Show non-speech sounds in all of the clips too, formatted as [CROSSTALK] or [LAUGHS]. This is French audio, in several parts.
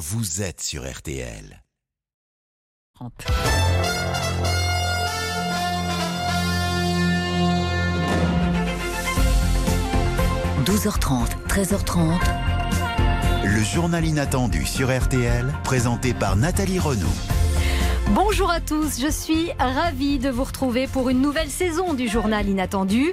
vous êtes sur RTL. 12h30, 13h30. Le journal inattendu sur RTL, présenté par Nathalie Renaud. Bonjour à tous, je suis ravie de vous retrouver pour une nouvelle saison du journal inattendu.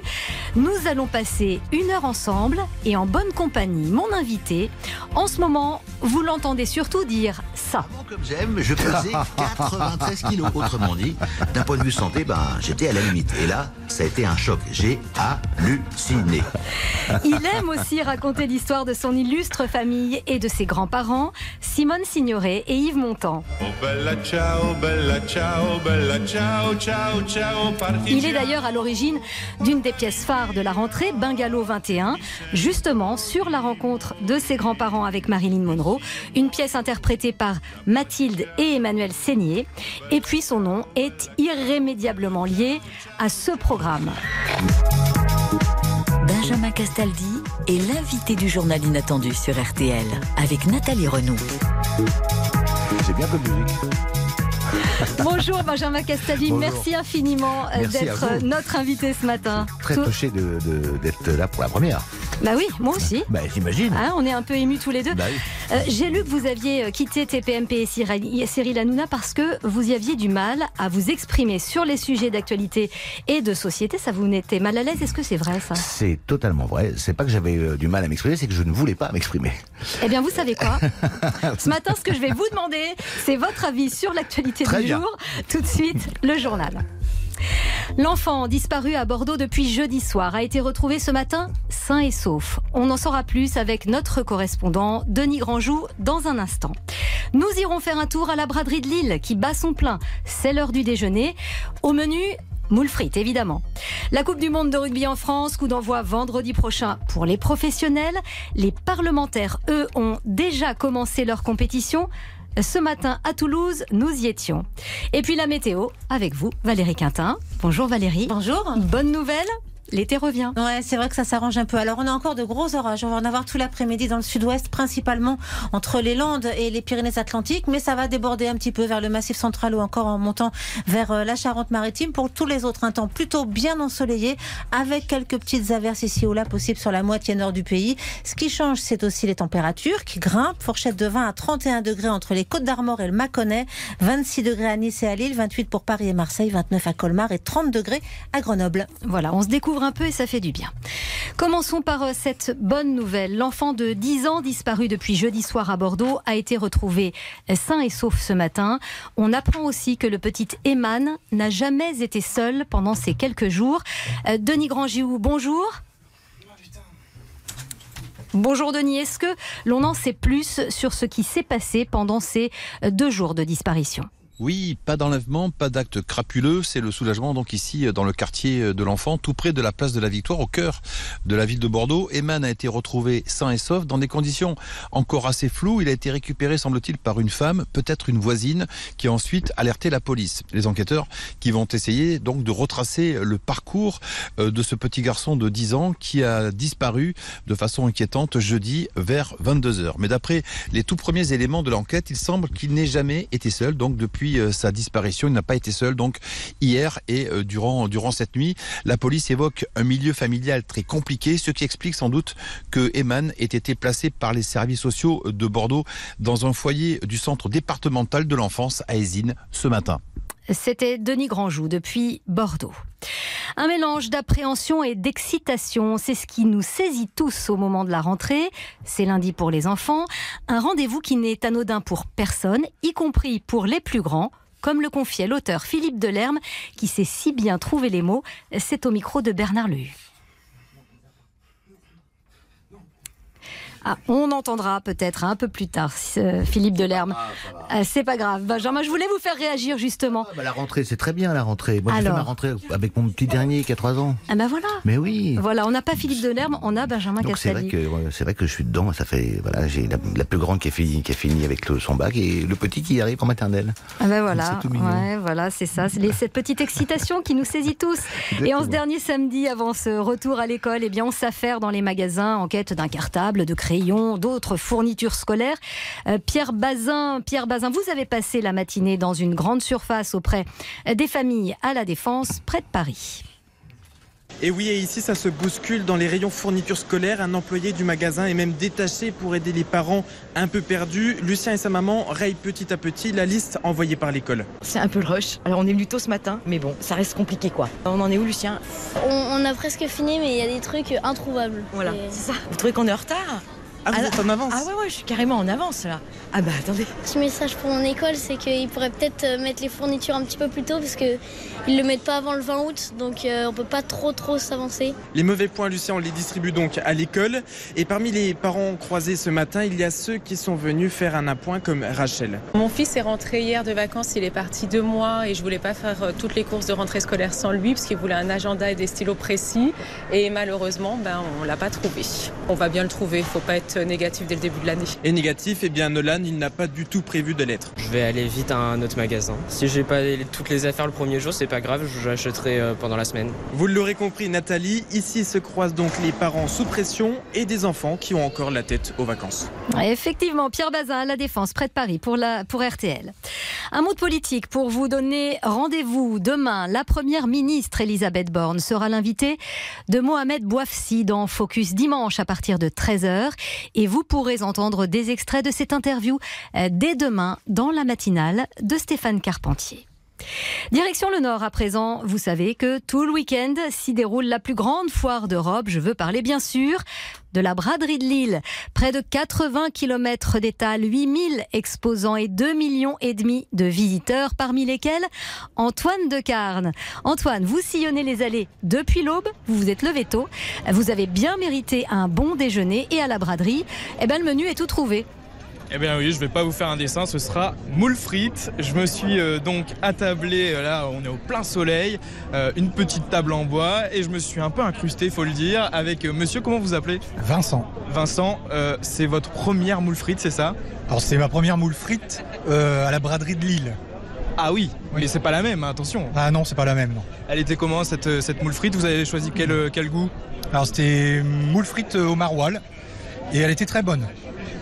Nous allons passer une heure ensemble et en bonne compagnie. Mon invité, en ce moment, vous l'entendez surtout dire ça. Comme j'aime, je pesais 93 kilos. Autrement dit, d'un point de vue santé, ben, j'étais à la limite. Et là, ça a été un choc. J'ai halluciné. Il aime aussi raconter l'histoire de son illustre famille et de ses grands-parents, Simone Signoret et Yves Montand. Oh bella ciao, bella ciao, bella ciao, ciao, ciao, Il est d'ailleurs à l'origine d'une des pièces phares de la rentrée, Bungalow 21, justement sur la rencontre de ses grands-parents avec Marilyn Monroe, une pièce interprétée par Mathilde et Emmanuel Seigné. Et puis son nom est irrémédiablement lié à ce programme. Benjamin Castaldi est l'invité du journal inattendu sur RTL avec Nathalie Renaud. C'est bien comme musique. [LAUGHS] Bonjour Benjamin Castaldi, Bonjour. merci infiniment euh, d'être vous. notre invité ce matin. Très Tout- touché de- de- d'être là pour la première. Bah oui, moi aussi. Bah, j'imagine. Hein, on est un peu émus tous les deux. Bah oui. Euh, J'ai lu que vous aviez euh, quitté TPMP et Cyril Hanouna parce que vous y aviez du mal à vous exprimer sur les sujets d'actualité et de société. Ça vous mettait mal à l'aise. Est-ce que c'est vrai ça? C'est totalement vrai. C'est pas que j'avais euh, du mal à m'exprimer, c'est que je ne voulais pas m'exprimer. Eh bien, vous savez quoi? [LAUGHS] Ce matin, ce que je vais vous demander, c'est votre avis sur l'actualité du bien. jour. Tout de suite, le journal. L'enfant disparu à Bordeaux depuis jeudi soir a été retrouvé ce matin sain et sauf. On en saura plus avec notre correspondant Denis Grandjou dans un instant. Nous irons faire un tour à la braderie de Lille qui bat son plein. C'est l'heure du déjeuner. Au menu, Moule frites, évidemment. La Coupe du Monde de rugby en France, coup d'envoi vendredi prochain pour les professionnels. Les parlementaires, eux, ont déjà commencé leur compétition. Ce matin à Toulouse, nous y étions. Et puis la météo, avec vous, Valérie Quintin. Bonjour Valérie. Bonjour. Bonne nouvelle, l'été revient. Ouais, c'est vrai que ça s'arrange un peu. Alors, on a encore de gros orages. On va en avoir tout l'après-midi dans le sud-ouest, principalement entre les Landes et les Pyrénées-Atlantiques, mais ça va déborder un petit peu vers le Massif central ou encore en montant vers euh, la Charente-Maritime. Pour tous les autres, un temps plutôt bien ensoleillé, avec quelques petites averses ici ou là possibles sur la moitié nord du pays. Ce qui change, c'est aussi les températures qui grimpent. Fourchette de 20 à 31 degrés entre les Côtes d'Armor et le Mâconnais, 26 degrés à Nice et à Lille, 28 pour Paris et Marseille, 29 à Colmar et 30 degrés à Grenoble. Voilà, on se découvre un peu et ça fait du bien. Commençons par euh, cette bonne nouvelle. L'enfant de 10 ans disparu depuis jeudi soir à Bordeaux a été retrouvé euh, sain et sauf ce matin. On apprend aussi que le petit Eman n'a jamais été seul pendant ces quelques jours. Euh, Denis Grandgiou, bonjour. Bonjour Denis, est-ce que l'on en sait plus sur ce qui s'est passé pendant ces deux jours de disparition? Oui, pas d'enlèvement, pas d'acte crapuleux. C'est le soulagement donc ici dans le quartier de l'enfant, tout près de la place de la Victoire, au cœur de la ville de Bordeaux. Eman a été retrouvé sain et sauf dans des conditions encore assez floues. Il a été récupéré, semble-t-il, par une femme, peut-être une voisine, qui a ensuite alerté la police. Les enquêteurs qui vont essayer donc de retracer le parcours euh, de ce petit garçon de 10 ans qui a disparu de façon inquiétante jeudi vers 22h. Mais d'après les tout premiers éléments de l'enquête, il semble qu'il n'ait jamais été seul. Donc depuis euh, sa disparition, il n'a pas été seul. Donc hier et euh, durant durant cette nuit, la police évoque un milieu familial très compliqué, ce qui explique sans doute que Eman ait été placé par les services sociaux de Bordeaux dans un foyer du centre départemental de l'enfance à Ésine ce matin. C'était Denis Grandjou depuis Bordeaux. Un mélange d'appréhension et d'excitation, c'est ce qui nous saisit tous au moment de la rentrée. C'est lundi pour les enfants, un rendez-vous qui n'est anodin pour personne, y compris pour les plus grands. Comme le confiait l'auteur Philippe Delerme, qui sait si bien trouver les mots, c'est au micro de Bernard Lehu. Ah, on entendra peut-être un peu plus tard euh, Philippe Delerme. Euh, c'est pas grave. Benjamin, je voulais vous faire réagir justement. Ah, bah, la rentrée, c'est très bien la rentrée. Moi, j'ai fait Alors ma rentrée avec mon petit dernier qui a 3 ans. Ah ben voilà. Mais oui. Voilà, on n'a pas Philippe Delerme, on a Benjamin Donc c'est vrai que vrai que je suis dedans. Ça fait voilà, j'ai la, la plus grande qui a fini qui a fini avec le- son bac et le petit qui arrive en maternelle. Ah ben voilà, C'est ouais, voilà, c'est ça, c'est cette petite excitation qui nous saisit tous. Et en ce dernier samedi, avant ce retour à l'école, eh bien, on s'affaire dans les magasins en quête d'un cartable, de crayon d'autres fournitures scolaires. Euh, Pierre Bazin, Pierre Bazin, vous avez passé la matinée dans une grande surface auprès des familles à la Défense, près de Paris. Et oui, et ici, ça se bouscule dans les rayons fournitures scolaires. Un employé du magasin est même détaché pour aider les parents un peu perdus. Lucien et sa maman rayent petit à petit la liste envoyée par l'école. C'est un peu le rush. Alors, on est venu tôt ce matin, mais bon, ça reste compliqué, quoi. On en est où, Lucien? On, on a presque fini, mais il y a des trucs introuvables. Voilà, c'est ça. Vous trouvez qu'on est en retard? Ah, vous êtes en avance Ah ouais, ouais, je suis carrément en avance, là. Ah bah, attendez. Petit message pour mon école, c'est qu'ils pourraient peut-être euh, mettre les fournitures un petit peu plus tôt parce que ils le mettent pas avant le 20 août, donc euh, on peut pas trop trop s'avancer. Les mauvais points, Lucien, on les distribue donc à l'école. Et parmi les parents croisés ce matin, il y a ceux qui sont venus faire un appoint comme Rachel. Mon fils est rentré hier de vacances, il est parti deux mois et je voulais pas faire euh, toutes les courses de rentrée scolaire sans lui parce qu'il voulait un agenda et des stylos précis et malheureusement ben, on l'a pas trouvé. On va bien le trouver, faut pas être négatif dès le début de l'année. Et négatif, eh bien Nolan, il n'a pas du tout prévu de l'être. Je vais aller vite à un autre magasin. Si j'ai pas toutes les affaires le premier jour, c'est pas grave, je l'achèterai euh, pendant la semaine. Vous l'aurez compris, Nathalie, ici se croisent donc les parents sous pression et des enfants qui ont encore la tête aux vacances. Effectivement, Pierre Bazin à la Défense, près de Paris, pour, la, pour RTL. Un mot de politique pour vous donner rendez-vous demain. La première ministre Elisabeth Borne sera l'invitée de Mohamed Bouafsi dans Focus dimanche à partir de 13h. Et vous pourrez entendre des extraits de cette interview euh, dès demain dans la matinale de Stéphane Carpentier. Direction le Nord à présent, vous savez que tout le week-end s'y déroule la plus grande foire d'Europe. Je veux parler bien sûr de la braderie de Lille. Près de 80 km d'étal, 8000 exposants et 2 millions et demi de visiteurs, parmi lesquels Antoine de Carne. Antoine, vous sillonnez les allées depuis l'aube, vous vous êtes levé tôt, vous avez bien mérité un bon déjeuner et à la braderie, eh ben, le menu est tout trouvé. Eh bien oui, je vais pas vous faire un dessin, ce sera moule frites. Je me suis euh, donc attablé, euh, là on est au plein soleil, euh, une petite table en bois et je me suis un peu incrusté, faut le dire, avec euh, monsieur, comment vous appelez? Vincent. Vincent, c'est votre première moule frite, c'est ça? Alors c'est ma première moule frite à la braderie de Lille. Ah oui, mais c'est pas la même, hein, attention. Ah non, c'est pas la même, non. Elle était comment cette, cette moule frite? Vous avez choisi quel, quel goût? Alors c'était moule frite au maroilles et elle était très bonne.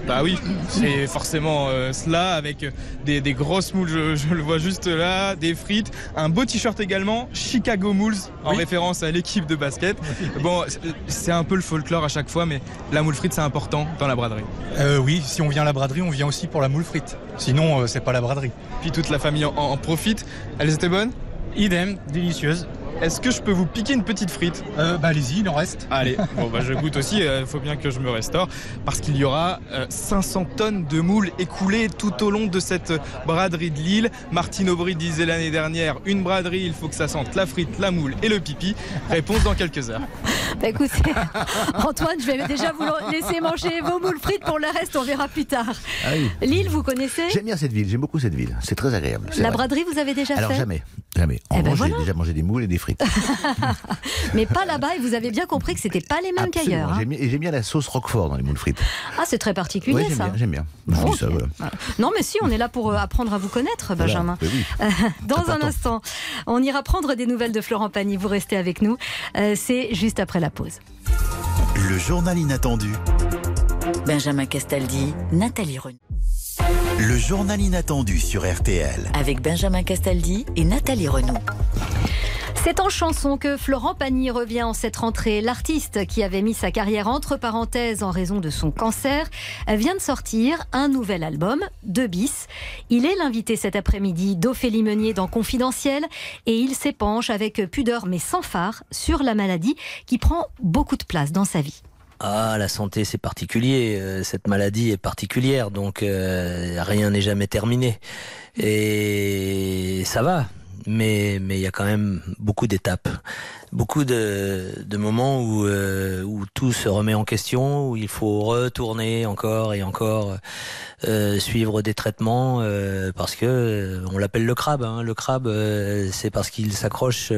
Bah oui, c'est forcément euh, cela avec des, des grosses moules, je, je le vois juste là, des frites, un beau t-shirt également, Chicago Moules, en Oui. référence à l'équipe de basket. Bon, c'est- un peu le folklore à chaque fois, mais la moule frite c'est important dans la braderie. Euh, oui, si on vient à la braderie, on vient aussi pour la moule frite. Sinon, euh, c'est pas la braderie. Puis toute la famille en, en profite. Elles étaient bonnes? Idem, délicieuse. Est-ce que je peux vous piquer une petite frite? Euh, bah allez-y, il en reste. Allez, bon bah je goûte aussi, il faut bien que je me restaure, parce qu'il y aura euh, 500 tonnes de moules écoulées tout au long de cette braderie de Lille. Martine Aubry disait l'année dernière, une braderie, il faut que ça sente la frite, la moule et le pipi. Réponse dans quelques heures. [LAUGHS] Bah, écoutez, [LAUGHS] Antoine, je vais déjà vous laisser manger vos moules frites pour le reste, on verra plus tard. Ah oui. Lille, vous connaissez? J'aime bien cette ville, j'aime beaucoup cette ville. C'est très agréable. c'est La vrai. braderie, vous avez déjà Alors fait? jamais, jamais. En Eh ben revanche, voilà. j'ai déjà mangé des moules et des frites. [LAUGHS] Mais pas là-bas, et vous avez bien compris que c'était pas les mêmes qu'ailleurs. hein. J'aime bien- Et j'aime bien la sauce roquefort dans les moules frites. Ah, c'est très particulier ça. bien, j'aime bien. Ça, voilà. Non, mais si, on est là pour euh, apprendre à vous connaître, Benjamin. Voilà. Oui, oui. [LAUGHS] Dans un instant, on ira prendre des nouvelles de Florent Pagny. Vous restez avec nous. Euh, c'est juste après la pause. Le journal inattendu. Benjamin Castaldi, Nathalie Renaud. Le journal inattendu sur RTL. Avec Benjamin Castaldi et Nathalie Renaud. C'est en chanson que Florent Pagny revient en cette rentrée. L'artiste qui avait mis sa carrière entre parenthèses en raison de son cancer vient de sortir un nouvel album, De bis. Il est l'invité cet après-midi d'Ophélie Meunier dans Confidentiel et il s'épanche avec pudeur mais sans phare sur la maladie qui prend beaucoup de place dans sa vie. Ah, la santé, c'est particulier. Euh, Cette maladie est particulière, donc euh, rien n'est jamais terminé. Et ça va, mais mais il y a quand même beaucoup d'étapes, beaucoup de, de moments où euh, où tout se remet en question, où il faut retourner encore et encore euh, suivre des traitements euh, parce que euh, on l'appelle le crabe. hein. Le crabe, euh, c'est parce qu'il s'accroche.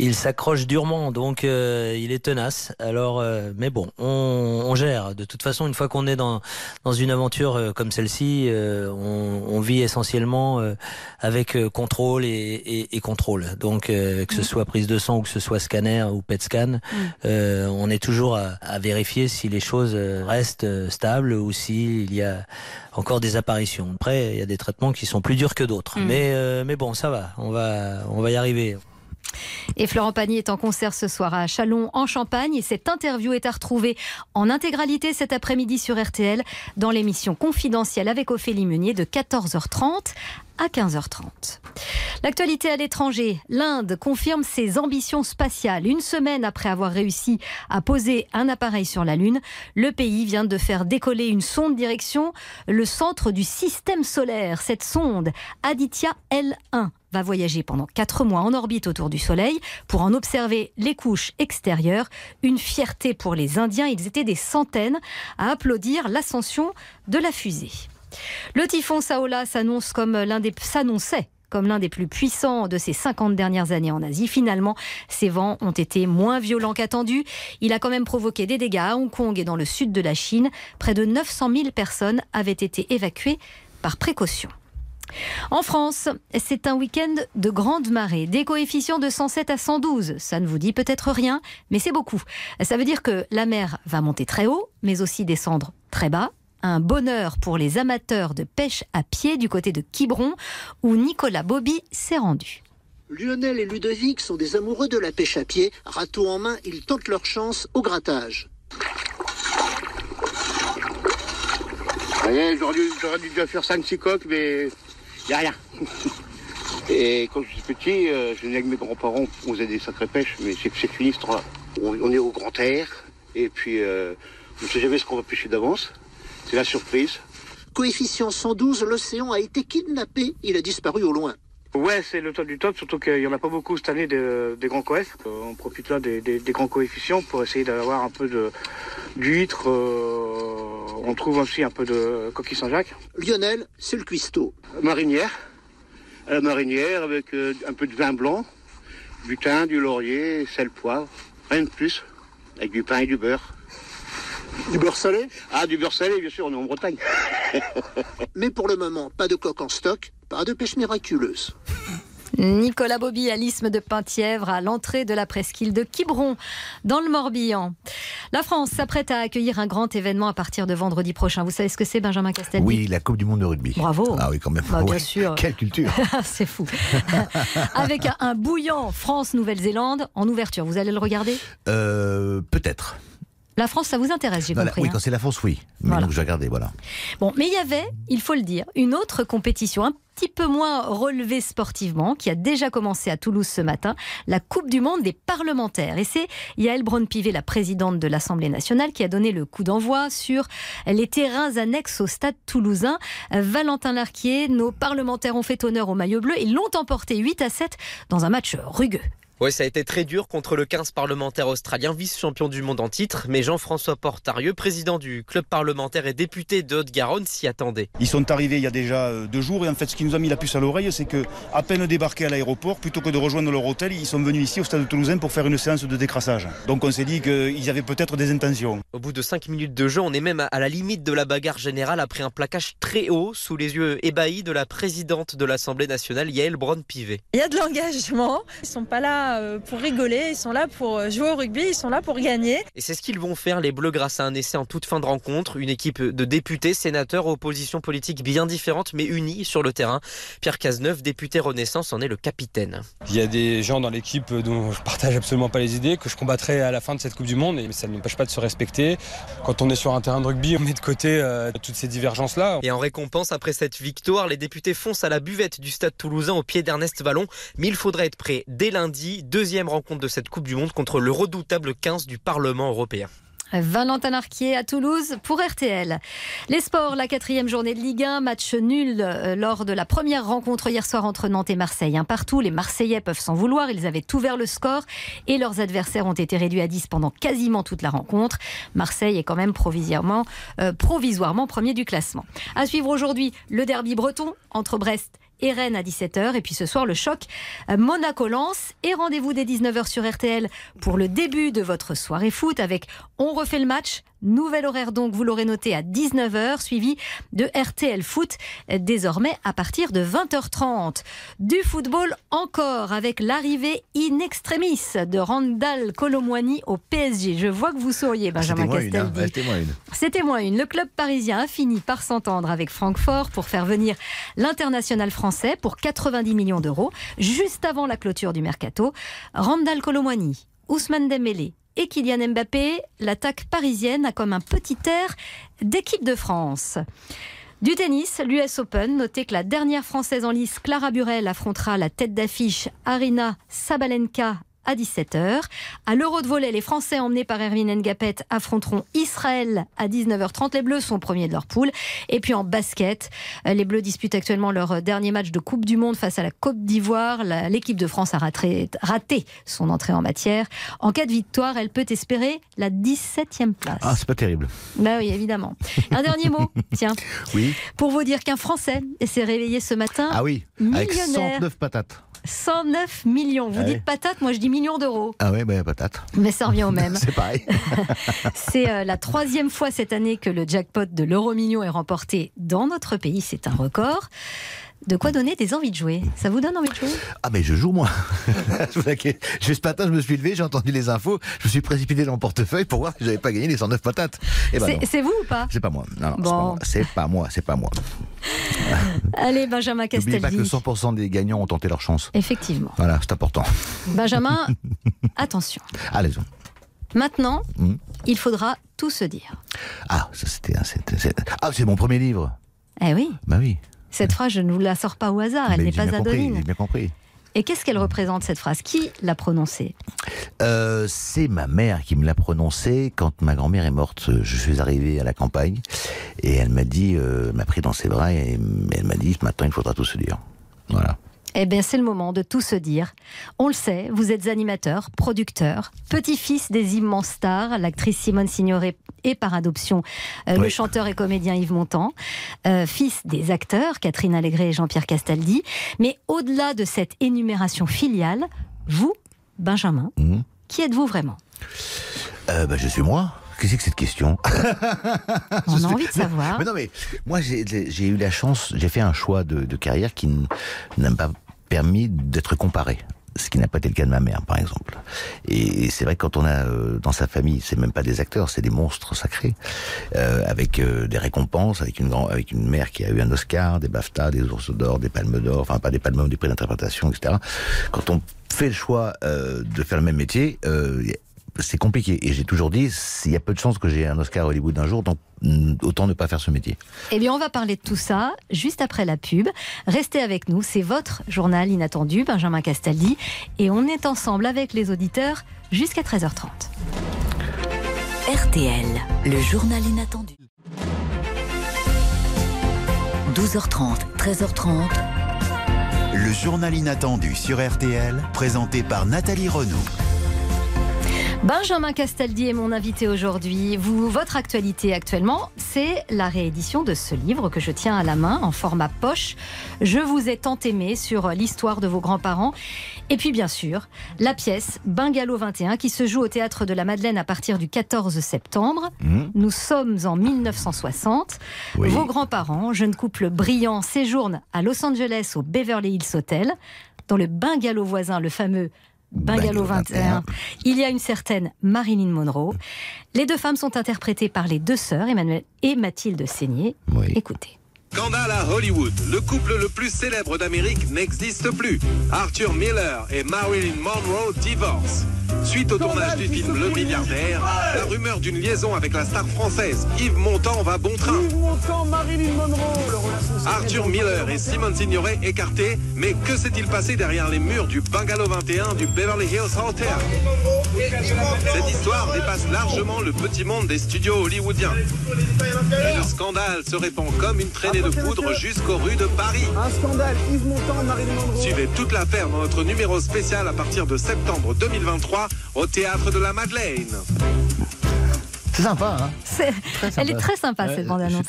Euh, il s'accroche durement, donc euh, il est tenace. Alors, euh, mais bon, on, on, gère. De toute façon, une fois qu'on est dans dans une aventure euh, comme celle-ci, euh, on, on, vit essentiellement euh, avec contrôle et, et, et, contrôle. Donc, que ce soit prise de sang ou que ce soit scanner ou PET scan, mmh. on est toujours à, à, vérifier si les choses restent stables ou s'il y a encore des apparitions. Après, il y a des traitements qui sont plus durs que d'autres. Mmh. Mais mais bon, ça va. On va on va y arriver. Et Florent Pagny est en concert ce soir à Chalon en Champagne et cette interview est à retrouver en intégralité cet après-midi sur RTL dans l'émission confidentielle avec Ophélie Meunier de 14h30 à 15h30. L'actualité à l'étranger, l'Inde confirme ses ambitions spatiales. Une semaine après avoir réussi à poser un appareil sur la Lune, le pays vient de faire décoller une sonde direction le centre du système solaire. Cette sonde, Aditya L1, va voyager pendant quatre mois en orbite autour du Soleil pour en observer les couches extérieures. Une fierté pour les Indiens, ils étaient des centaines à applaudir l'ascension de la fusée. Le typhon Saola s'annonce comme l'un des s'annonçait comme l'un des plus puissants de ces 50 dernières années en Asie. Finalement, ces vents ont été moins violents qu'attendus. Il a quand même provoqué des dégâts à Hong Kong et dans le sud de la Chine. Près de 900 000 personnes avaient été évacuées par précaution. En France, c'est un week-end de grande marée, des coefficients de 107 à 112. Ça ne vous dit peut-être rien, mais c'est beaucoup. Ça veut dire que la mer va monter très haut, mais aussi descendre très bas un bonheur pour les amateurs de pêche à pied du côté de Quiberon, où Nicolas Bobby s'est rendu. Lionel et Ludovic sont des amoureux de la pêche à pied. Râteau en main, ils tentent leur chance au grattage. Aujourd'hui, j'aurais dû déjà faire 5-6 coques, mais il n'y a rien. [LAUGHS] Et quand je suis petit, euh, je venais avec mes grands-parents, on faisait des sacrées pêches, mais c'est fini ce temps-là. On, on, est au grand air, et puis euh, on ne sait jamais ce qu'on va pêcher d'avance. C'est la surprise. Coefficient 112, l'océan a été kidnappé. Il a disparu au loin. Ouais, c'est le top du top, surtout qu'il n'y en a pas beaucoup cette année de, des grands coefs. Euh, on profite là des, des, des, grands coefficients pour essayer d'avoir un peu d'huîtres. Euh, on trouve aussi un peu de coquille Saint-Jacques. Lionel, c'est le cuistot. Marinière. À la marinière avec euh, un peu de vin blanc, du thym, du laurier, sel, poivre. Rien de plus. Avec du pain et du beurre. Du beurre salé? Ah, du beurre salé, bien sûr, on est en Bretagne. [LAUGHS] Mais pour le moment, pas de coque en stock, pas de pêche miraculeuse. Nicolas Bobby à l'isthme de Penthièvre, à l'entrée de la presqu'île de Quiberon, dans le Morbihan. La France s'apprête à accueillir un grand événement à partir de vendredi prochain. Vous savez ce que c'est, Benjamin Castaldi Oui, la Coupe du Monde de rugby. Bravo. Ah oui, quand même. Bah, bien ouais. sûr. [LAUGHS] Quelle culture. [LAUGHS] c'est fou. [LAUGHS] Avec un bouillant France-Nouvelle-Zélande en ouverture. Vous allez le regarder? Euh, Peut-être. La France, ça vous intéresse, j'ai compris. Oui, hein. quand c'est la France, oui. Mais Voilà. donc, je regardais, voilà. Bon, mais il y avait, il faut le dire, une autre compétition un petit peu moins relevée sportivement qui a déjà commencé à Toulouse ce matin, la Coupe du Monde des parlementaires. Et c'est Yael Braun-Pivet, la présidente de l'Assemblée nationale, qui a donné le coup d'envoi sur les terrains annexes au stade toulousain. Valentin Larquier, nos parlementaires ont fait honneur au maillot bleu et l'ont emporté 8 à 7 dans un match rugueux. Oui, ça a été très dur contre le 15 parlementaire australien, vice-champion du monde en titre, mais Jean-François Portarieux, président du club parlementaire et député de Haute-Garonne, s'y attendait. Ils sont arrivés il y a déjà euh, deux jours et en fait ce qui nous a mis la puce à l'oreille c'est que à peine débarqués à l'aéroport, plutôt que de rejoindre leur hôtel, ils sont venus ici au stade toulousain pour faire une séance de décrassage. Donc on s'est dit qu'ils avaient peut-être des intentions. Au bout de 5 minutes de jeu, on est même à la limite de la bagarre générale après un plaquage très haut sous les yeux ébahis de la présidente de l'Assemblée nationale, Yael Braun-Pivet. Il y a de l'engagement. Ils sont pas là euh, pour rigoler, ils sont là pour euh, jouer au rugby, ils sont là pour gagner. Et c'est ce qu'ils vont faire, les Bleus, grâce à un essai en toute fin de rencontre. Une équipe de députés, sénateurs, oppositions politiques bien différentes, mais unies sur le terrain. Pierre Cazeneuve, député Renaissance, en est le capitaine. Il y a des gens dans l'équipe dont je partage absolument pas les idées, que je combattrai à la fin de cette Coupe du Monde, mais ça ne m'empêche pas de se respecter. Quand on est sur un terrain de rugby, on met de côté euh, toutes ces divergences-là. Et en récompense, après cette victoire, les députés foncent à la buvette du stade toulousain au pied d'Ernest Vallon. Mais il faudra être prêt dès lundi, deuxième rencontre de cette Coupe du Monde contre le redoutable 15 du Parlement européen. Valentin Arquier à Toulouse pour RTL. Les sports, la quatrième journée de Ligue 1, match nul euh, lors de la première rencontre hier soir entre Nantes et Marseille. Un partout, les Marseillais peuvent s'en vouloir, ils avaient tout vers le score et leurs adversaires ont été réduits à 10 pendant quasiment toute la rencontre. Marseille est quand même provisoirement, euh, provisoirement premier du classement. À suivre aujourd'hui le derby breton entre Brest et Rennes à 17h. Et puis ce soir, le choc Monaco-Lens. Et rendez-vous dès 19h sur RTL pour le début de votre soirée foot avec On refait le match Nouvel horaire donc, vous l'aurez noté à 19h, suivi de RTL Foot, désormais à partir de 20h30. Du football encore, avec l'arrivée in extremis de Randall Colomwani au PSG. Je vois que vous souriez, Benjamin une, hein. Castaldi. C'était moi une. C'était moins une. Le club parisien a fini par s'entendre avec Francfort pour faire venir l'international français pour 90 millions d'euros, juste avant la clôture du mercato. Randall Colomwani, Ousmane Dembélé et Kylian Mbappé, l'attaque parisienne a comme un petit air d'équipe de France. Du tennis, l'US Open, notez que la dernière française en lice, Clara Burel, affrontera la tête d'affiche Arina Sabalenka à 17h. À l'Euro de volley, les Français emmenés par Erwin Ngapet affronteront Israël à 19h30. Les Bleus sont premiers de leur poule. Et puis en basket, euh, les Bleus disputent actuellement leur dernier match de Coupe du Monde face à la Côte d'Ivoire. L'équipe de France a raté, raté son entrée en matière. En cas de victoire, elle peut espérer la 17e place. Ah, c'est pas terrible. Bah oui, évidemment. Un dernier mot, [LAUGHS] tiens, Oui. pour vous dire qu'un Français s'est réveillé ce matin. Ah oui. Avec Millionnaire. 109 patates. 109 millions. Vous Ah dites patate, moi je dis millions d'euros. Ah ouais, bah, patates. Mais ça revient au même. [LAUGHS] C'est pareil. [LAUGHS] C'est euh, la troisième fois cette année que le jackpot de l'euro million est remporté dans notre pays. C'est un record. De quoi donner des envies de jouer? Ça vous donne envie de jouer? Ah mais je joue moi. [LAUGHS] Je ce matin, je me suis levé, j'ai entendu les infos, je me suis précipité dans mon portefeuille pour voir si j'avais pas gagné les 109 patates. Eh ben C'est- vous ou pas? C'est pas moi. Non, Bon. pas moi. c'est pas moi. C'est pas moi. [LAUGHS] Allez, Benjamin [LAUGHS] N'oubliez pas que Castaldi. 100% des gagnants ont tenté leur chance. Effectivement. Voilà, c'est important. Benjamin, attention. Allez-y. Maintenant, Hmm. il faudra tout se dire. Ah, ça c'était, ah, c'est mon premier livre. Eh oui, Bah oui. Cette phrase, je ne vous la sors pas au hasard. Elle n'est pas anodine. J'ai bien compris. Et qu'est-ce qu'elle représente, cette phrase? Qui l'a prononcée? Euh, c'est ma mère qui me l'a prononcé quand ma grand-mère est morte. Je suis arrivé à la campagne et elle m'a dit, euh, m'a pris dans ses bras et elle m'a dit maintenant il faudra tout se dire. Voilà. Eh bien, c'est le moment de tout se dire. On le sait, vous êtes animateur, producteur, petit-fils des immenses stars, l'actrice Simone Signoret et par adoption euh, le chanteur et comédien Yves Montand, euh, fils des acteurs Catherine Allégret et Jean-Pierre Castaldi. Mais au-delà de cette énumération filiale, vous, Benjamin, Mhm. qui êtes-vous vraiment? Euh, bah, je suis moi. Qu'est-ce que c'est que cette question [LAUGHS] On Je a envie de savoir. Mais non, mais moi, j'ai j'ai eu la chance, j'ai fait un choix de, de carrière qui n'a pas permis d'être comparé. Ce qui n'a pas été le cas de ma mère, par exemple. Et, et c'est vrai que quand on a euh, dans sa famille, c'est même pas des acteurs, c'est des monstres sacrés, euh, avec euh, des récompenses, avec une, grand- avec une mère qui a eu un Oscar, des BAFTA, des Ours d'Or, des Palmes d'Or, enfin pas des Palmes d'Or, des prix d'interprétation, etc. Quand on fait le choix euh, de faire le même métier, euh, c'est compliqué. Et j'ai toujours dit, il y a peu de chances que j'ai un Oscar à Hollywood un jour, donc mm, autant ne pas faire ce métier. Eh bien, on va parler de tout ça juste après la pub. Restez avec nous, c'est votre journal inattendu, Benjamin Castaldi, et on est ensemble avec les auditeurs jusqu'à 13h30. RTL, le journal inattendu. 12h30, 13h30. Le journal inattendu sur RTL, présenté par Nathalie Renaud. Benjamin Castaldi est mon invité aujourd'hui. Vous, votre actualité actuellement, c'est la réédition de ce livre que je tiens à la main en format poche. Je vous ai tant aimé sur l'histoire de vos grands-parents. Et puis bien sûr, la pièce Bungalow 21 qui se joue au théâtre de la Madeleine à partir du 14 septembre. Nous sommes en 1960. Oui. Vos grands-parents, jeune couple brillant, séjournent à Los Angeles au Beverly Hills Hotel. Dans le bungalow voisin, le fameux Bungalow 21, il y a une certaine Marilyn Monroe. Les deux femmes sont interprétées par les deux sœurs, Emmanuel et Mathilde Seigné. Écoutez. Scandale à Hollywood. Le couple le plus célèbre d'Amérique n'existe plus. Arthur Miller et Marilyn Monroe divorcent. Suite au tournage du film Le Milliardaire, la rumeur d'une liaison avec la star française Yves Montand va bon train. Arthur Miller et Simone Signoret écartés, mais que s'est-il passé derrière les murs du Bungalow 21 du Beverly Hills Hotel? Cette histoire dépasse largement le petit monde des studios hollywoodiens. Et le scandale se répand comme une traînée de poudre jusqu'aux rues de Paris. Un scandale, Yves Montand, Marilyn Monroe. Suivez toute l'affaire dans notre numéro spécial à partir de septembre 2023 au Théâtre de la Madeleine. C'est sympa, hein C'est- Elle est très sympa Ouais, cette bande-annonce.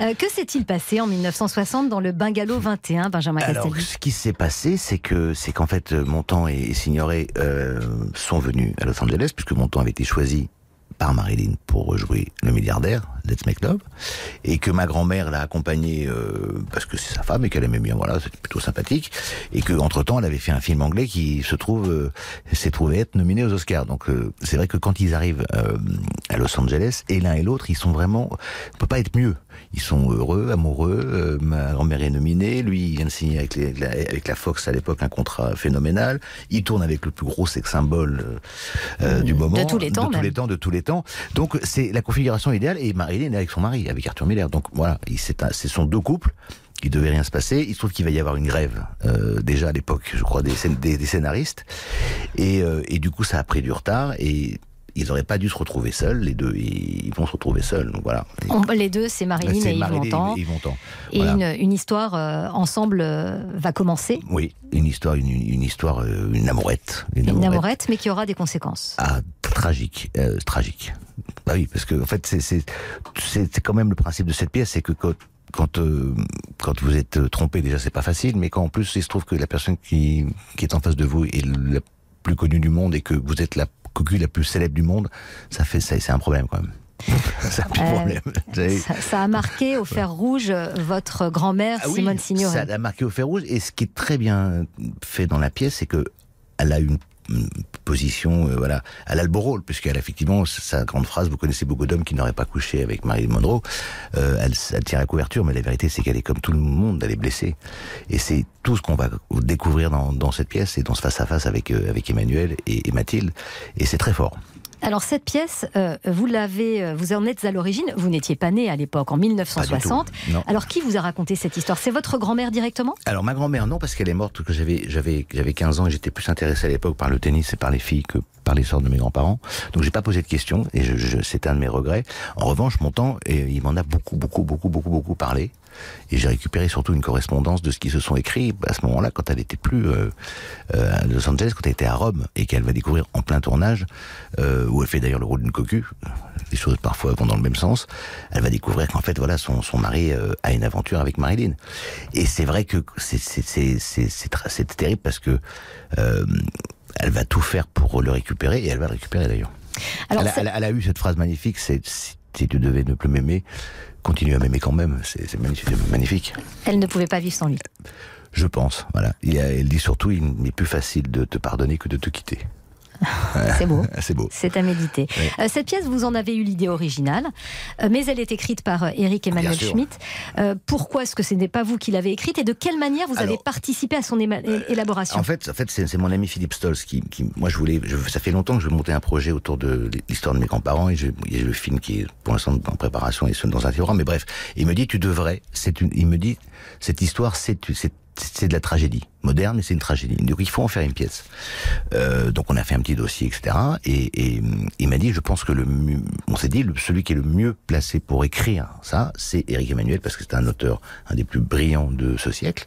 Euh, que s'est-il passé en 1960 dans le Bungalow 21, Benjamin Alors, ce qui s'est passé, c'est que c'est qu'en fait, euh, Montand et Signoret euh, sont venus à Los Angeles, puisque Montand avait été choisi par Marilyn pour jouer le milliardaire, Let's Make Love, et que ma grand-mère l'a accompagné euh, parce que c'est sa femme et qu'elle aimait bien, voilà, c'était plutôt sympathique, et que entre temps, elle avait fait un film anglais qui se trouve euh, s'est trouvé être nominé aux Oscars. Donc euh, c'est vrai que quand ils arrivent euh, à Los Angeles, et l'un et l'autre, ils sont vraiment, on peut pas être mieux. Ils sont heureux, amoureux. euh, ma grand-mère est nominée. Lui, il vient de signer avec, les- la, avec la Fox à l'époque un contrat phénoménal. Il tourne avec le plus gros sex symbole euh, euh, du moment. tous les temps, De tous les temps, de tous les temps. Donc c'est la configuration idéale. Et Marilyn est avec son mari, avec Arthur Miller. Donc voilà, ce sont deux couples. Il devait rien se passer. Il se trouve qu'il va y avoir une grève euh, déjà à l'époque, je crois, des, scén- des, des scénaristes. Et, euh, et du coup, ça a pris du retard. Et ils n'auraient pas dû se retrouver seuls, les deux. Ils vont se retrouver seuls. Donc voilà. On- Les deux, c'est Marilyn et Yves Marilyn Montand. et Yves Montand. Et Voilà. une, une histoire euh, ensemble euh, va commencer. Oui, une histoire, une, une histoire, euh, une amourette. Une amourette, mais qui aura des conséquences. Ah, tragique, tragique. Bah oui, parce que en fait, c'est quand même le principe de cette pièce, c'est que quand quand euh, quand vous êtes trompé, déjà c'est pas facile, mais quand en plus il se trouve que la personne qui qui est en face de vous est la plus connue du monde et que vous êtes la cocu la plus célèbre du monde, ça fait ça c'est un problème quand même. [LAUGHS] un petit Euh. Ça, ça a marqué au fer rouge euh, votre grand-mère Ah oui, Simone Signoret. Ça l'a marqué au fer rouge. Et ce qui est très bien fait dans la pièce, c'est que elle a une position, euh, voilà, beau rôle, puisqu'elle a effectivement sa grande phrase, vous connaissez beaucoup d'hommes qui n'auraient pas couché avec Marilyn Monroe, euh, elle, elle tient la couverture, mais la vérité c'est qu'elle est comme tout le monde, elle est blessée. Et c'est tout ce qu'on va découvrir dans, dans cette pièce et dans ce face-à-face avec, euh, avec Emmanuel et, et Mathilde, et c'est très fort. Alors cette pièce, euh, vous l'avez, euh, vous en êtes à l'origine. Vous n'étiez pas né à l'époque, en 1960. Pas du tout, non. Alors qui vous a raconté cette histoire? C'est votre grand-mère directement? Alors ma grand-mère non parce qu'elle est morte que j'avais j'avais j'avais 15 ans et j'étais plus intéressé à l'époque par le tennis et par les filles que par les sorts de mes grands-parents. Donc j'ai pas posé de questions et je, je- c'est un de mes regrets. En revanche, mon temps, et il m'en a beaucoup beaucoup beaucoup beaucoup beaucoup parlé et j'ai récupéré surtout une correspondance de ce qui se sont écrits à ce moment-là quand elle était plus euh, euh, à Los Angeles, quand elle était à Rome et qu'elle va découvrir en plein tournage euh, où elle fait d'ailleurs le rôle d'une cocu. Les choses parfois vont dans le même sens. Elle va découvrir qu'en fait voilà son, son mari euh, a une aventure avec Marilyn. Et c'est vrai que c'est terrible parce que euh, elle va tout faire pour le récupérer et elle va le récupérer d'ailleurs. Alors, Elle, a- elle a- elle a eu cette phrase magnifique, c'est si tu devais ne plus m'aimer, continue à m'aimer quand même. C'est magnifique, magnifique. Elle ne pouvait pas vivre sans lui. Je pense. Voilà. Et elle dit surtout, il m'est plus facile de te pardonner que de te quitter. C'est beau. [LAUGHS] C'est beau. C'est à méditer. Euh, cette pièce, vous en avez eu l'idée originale, euh, mais elle est écrite par euh, Éric Emmanuel. Schmitt. Euh, pourquoi est-ce que ce n'est pas vous qui l'avez écrite et de quelle manière vous avez participé à son élaboration? En fait, en fait, c'est mon ami Philippe Stolz qui, qui- moi, je voulais, je- ça fait longtemps que je veux monter un projet autour de l'histoire de mes grands-parents et je- il y a le film qui est pour l'instant en préparation et dans un tiroir. Mais bref, il me dit, tu devrais. C'est une, il me dit, cette histoire, c'est de la tragédie moderne, mais c'est une tragédie. Donc il faut en faire une pièce. Euh, donc on a fait un petit dossier, etc. Et, et il m'a dit, je pense que le, mieux- on s'est dit, celui qui est le mieux placé pour écrire ça, c'est Éric Emmanuel parce que c'est un auteur, un des plus brillants de ce siècle,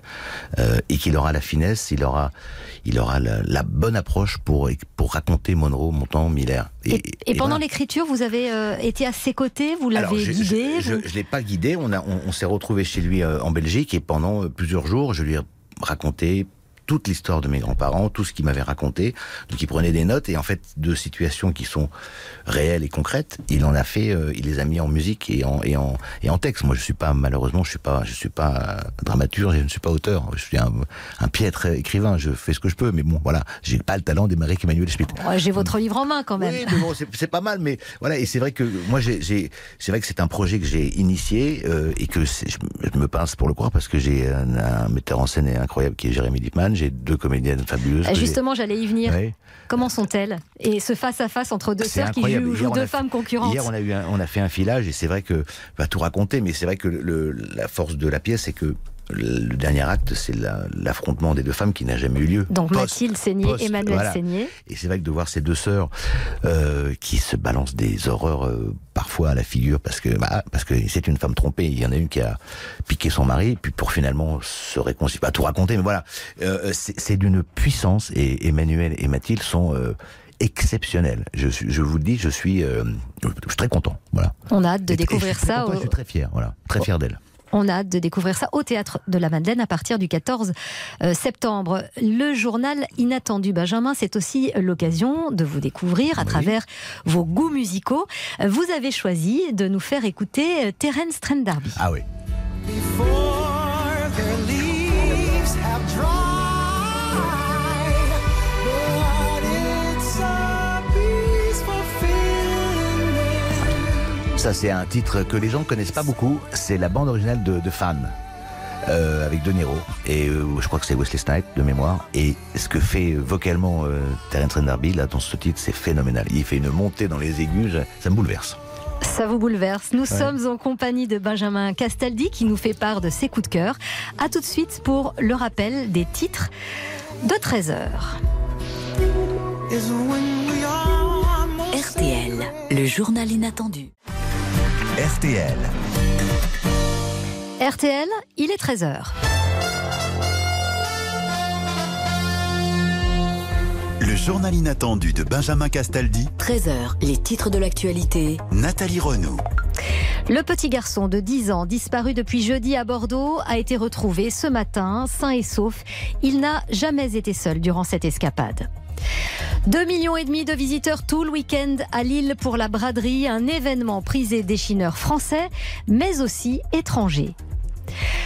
euh, et qu'il aura la finesse, il aura, il aura la, la bonne approche pour pour raconter Monroe, Montand, Miller. Et, et pendant voilà. l'écriture, vous avez euh, été à ses côtés, vous l'avez guidé Je, vous- je l'ai pas guidé. On a, on, on s'est retrouvé chez lui en Belgique et pendant plusieurs jours, je lui ai raconté toute l'histoire de mes grands-parents, tout ce qu'ils m'avaient raconté. Donc il prenait des notes et en fait de situations qui sont réelles et concrètes, il en a fait, euh, il les a mis en musique et en et en et en texte. Moi je suis pas malheureusement, je suis pas je suis pas dramaturge, je ne suis pas auteur. Je suis un, un piètre écrivain. Je fais ce que je peux, mais bon voilà, j'ai pas le talent d'Emeric Emmanuel Schmitt. Ouais, J'ai votre livre en main quand même. Oui, mais bon, c'est pas mal, mais voilà, et c'est vrai que moi, j'ai, j'ai- c'est vrai que c'est un projet que j'ai initié euh, et que c'est- je, me- je me pince pour le croire parce que j'ai un, un metteur en scène incroyable qui est Jérémy Lippmann, j'ai deux comédiennes fabuleuses. J'ai- Justement, j'allais y venir. Comment sont-elles? Et ce face-à-face entre deux sœurs qui jouent, deux fait- femmes concurrentes. Hier, on a eu, un- on a fait un filage et c'est vrai que, va tout raconter, mais c'est vrai que le, la force de la pièce, c'est que le, dernier acte, c'est la- l'affrontement des deux femmes qui n'a jamais eu lieu. Donc Post- Mathilde Seigné, Emmanuel voilà. Seigné. Et c'est vrai que de voir ces deux sœurs euh, qui se balancent des horreurs euh, parfois à la figure parce que bah, parce que c'est une femme trompée. Il y en a une qui a piqué son mari, puis pour finalement se réconcilier, pas tout raconter, mais voilà, euh, c'est c'est d'une puissance. Et Emmanuel et Mathilde sont euh, exceptionnel. Je, je vous le dis, je suis, euh, je suis très content. Voilà. On a hâte de Et- et découvrir je suis très ça. content au- Je suis très fier. Voilà, très fier d'elle. On a hâte de découvrir ça au théâtre de la Madeleine à partir du 14 euh, septembre. Le journal Inattendu Benjamin, c'est aussi l'occasion de vous découvrir à travers vos goûts musicaux. Vous avez choisi de nous faire écouter euh, Terence Trent D'Arby. Ah oui. Ça, c'est un titre que les gens ne connaissent pas beaucoup. C'est la bande originale de, de Fan. euh, avec De Niro et euh, je crois que c'est Wesley Snipes de mémoire et ce que fait euh, vocalement euh, Terence Trent D'Arby là dans ce titre c'est phénoménal il fait une montée dans les aigus ça me bouleverse Ça vous bouleverse. Nous Ouais. sommes en compagnie de Benjamin Castaldi qui nous fait part de ses coups de cœur. A tout de suite pour le rappel des titres de 13 heures. Is when we are most RTL, le journal inattendu. RTL. RTL, il est 13 heures. Le journal inattendu de Benjamin Castaldi, 13h, les titres de l'actualité. Nathalie Renaud. Le petit garçon de 10 ans, disparu depuis jeudi à Bordeaux, a été retrouvé ce matin, sain et sauf. Il n'a jamais été seul durant cette escapade. 2 millions et demi de visiteurs tout le week-end à Lille pour la braderie, un événement prisé des chineurs français, mais aussi étrangers.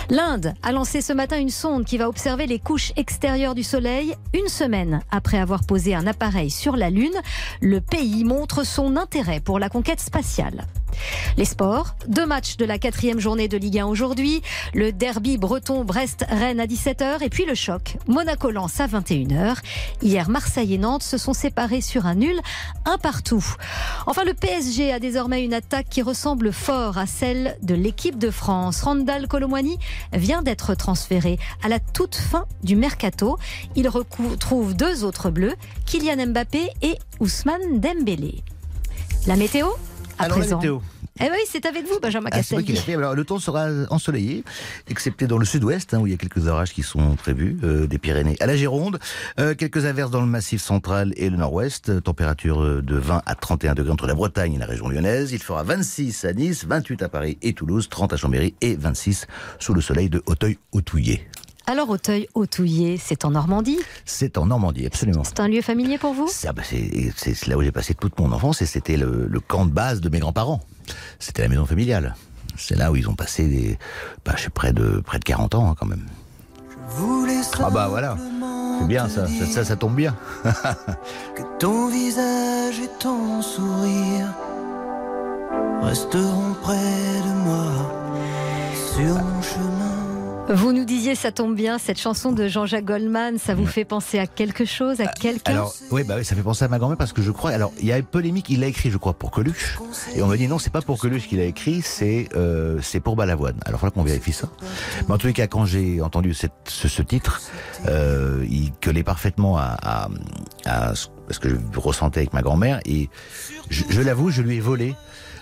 L'Inde a lancé ce matin une sonde qui va observer les couches extérieures du Soleil une semaine après avoir posé un appareil sur la Lune. Le pays montre son intérêt pour la conquête spatiale. Les sports, deux matchs de la quatrième journée de Ligue 1 aujourd'hui, le derby breton-Brest-Rennes à 17h et puis le choc Monaco-Lens à 21h. Hier, Marseille et Nantes se sont séparés sur un nul, un partout. Enfin, le PSG a désormais une attaque qui ressemble fort à celle de l'équipe de France. Randall Colomwani vient d'être transféré à la toute fin du mercato. Il retrouve deux autres bleus, Kylian Mbappé et Ousmane Dembélé. La météo? À Alors, la présent. météo. Eh oui, c'est avec vous, Benjamin Ah, Castaldi. Alors, le temps sera ensoleillé, excepté dans le sud-ouest, hein, où il y a quelques orages qui sont prévus, euh, des Pyrénées à la Gironde. Euh, quelques averses dans le massif central et le nord-ouest. Température euh, de 20 à 31 degrés entre la Bretagne et la région lyonnaise. Il fera 26 à Nice, 28 à Paris et Toulouse, 30 à Chambéry et 26 sous le soleil de Hauteuil-Hautouillet. Alors, Auteuil-Autouillet, c'est en Normandie C'est en Normandie, absolument. C'est un lieu familier pour vous Ah bah, c'est c'est là où j'ai passé toute mon enfance et c'était le, le camp de base de mes grands-parents. C'était la maison familiale. C'est là où ils ont passé des, bah, je sais, près de près de 40 ans hein, quand même. Ah bah voilà, c'est bien ça, ça, ça, ça tombe bien. [LAUGHS] Ton visage et ton sourire resteront près de moi sur mon chemin. Vous nous disiez, ça tombe bien, cette chanson de Jean-Jacques Goldman, ça vous fait penser à quelque chose, à quelqu'un Alors, oui, bah oui, ça fait penser à ma grand-mère parce que je crois. Alors, il y a une polémique. Il l'a écrit, je crois, pour Coluche. Et on m'a dit non, c'est pas pour Coluche qu'il a écrit, c'est euh, c'est pour Balavoine. Alors, il faudra qu'on vérifie ça. Mais en tous les cas, quand j'ai entendu cette, ce, ce titre, euh, il collait parfaitement à, à, à ce que je ressentais avec ma grand-mère. Et je, je l'avoue, je lui ai volé.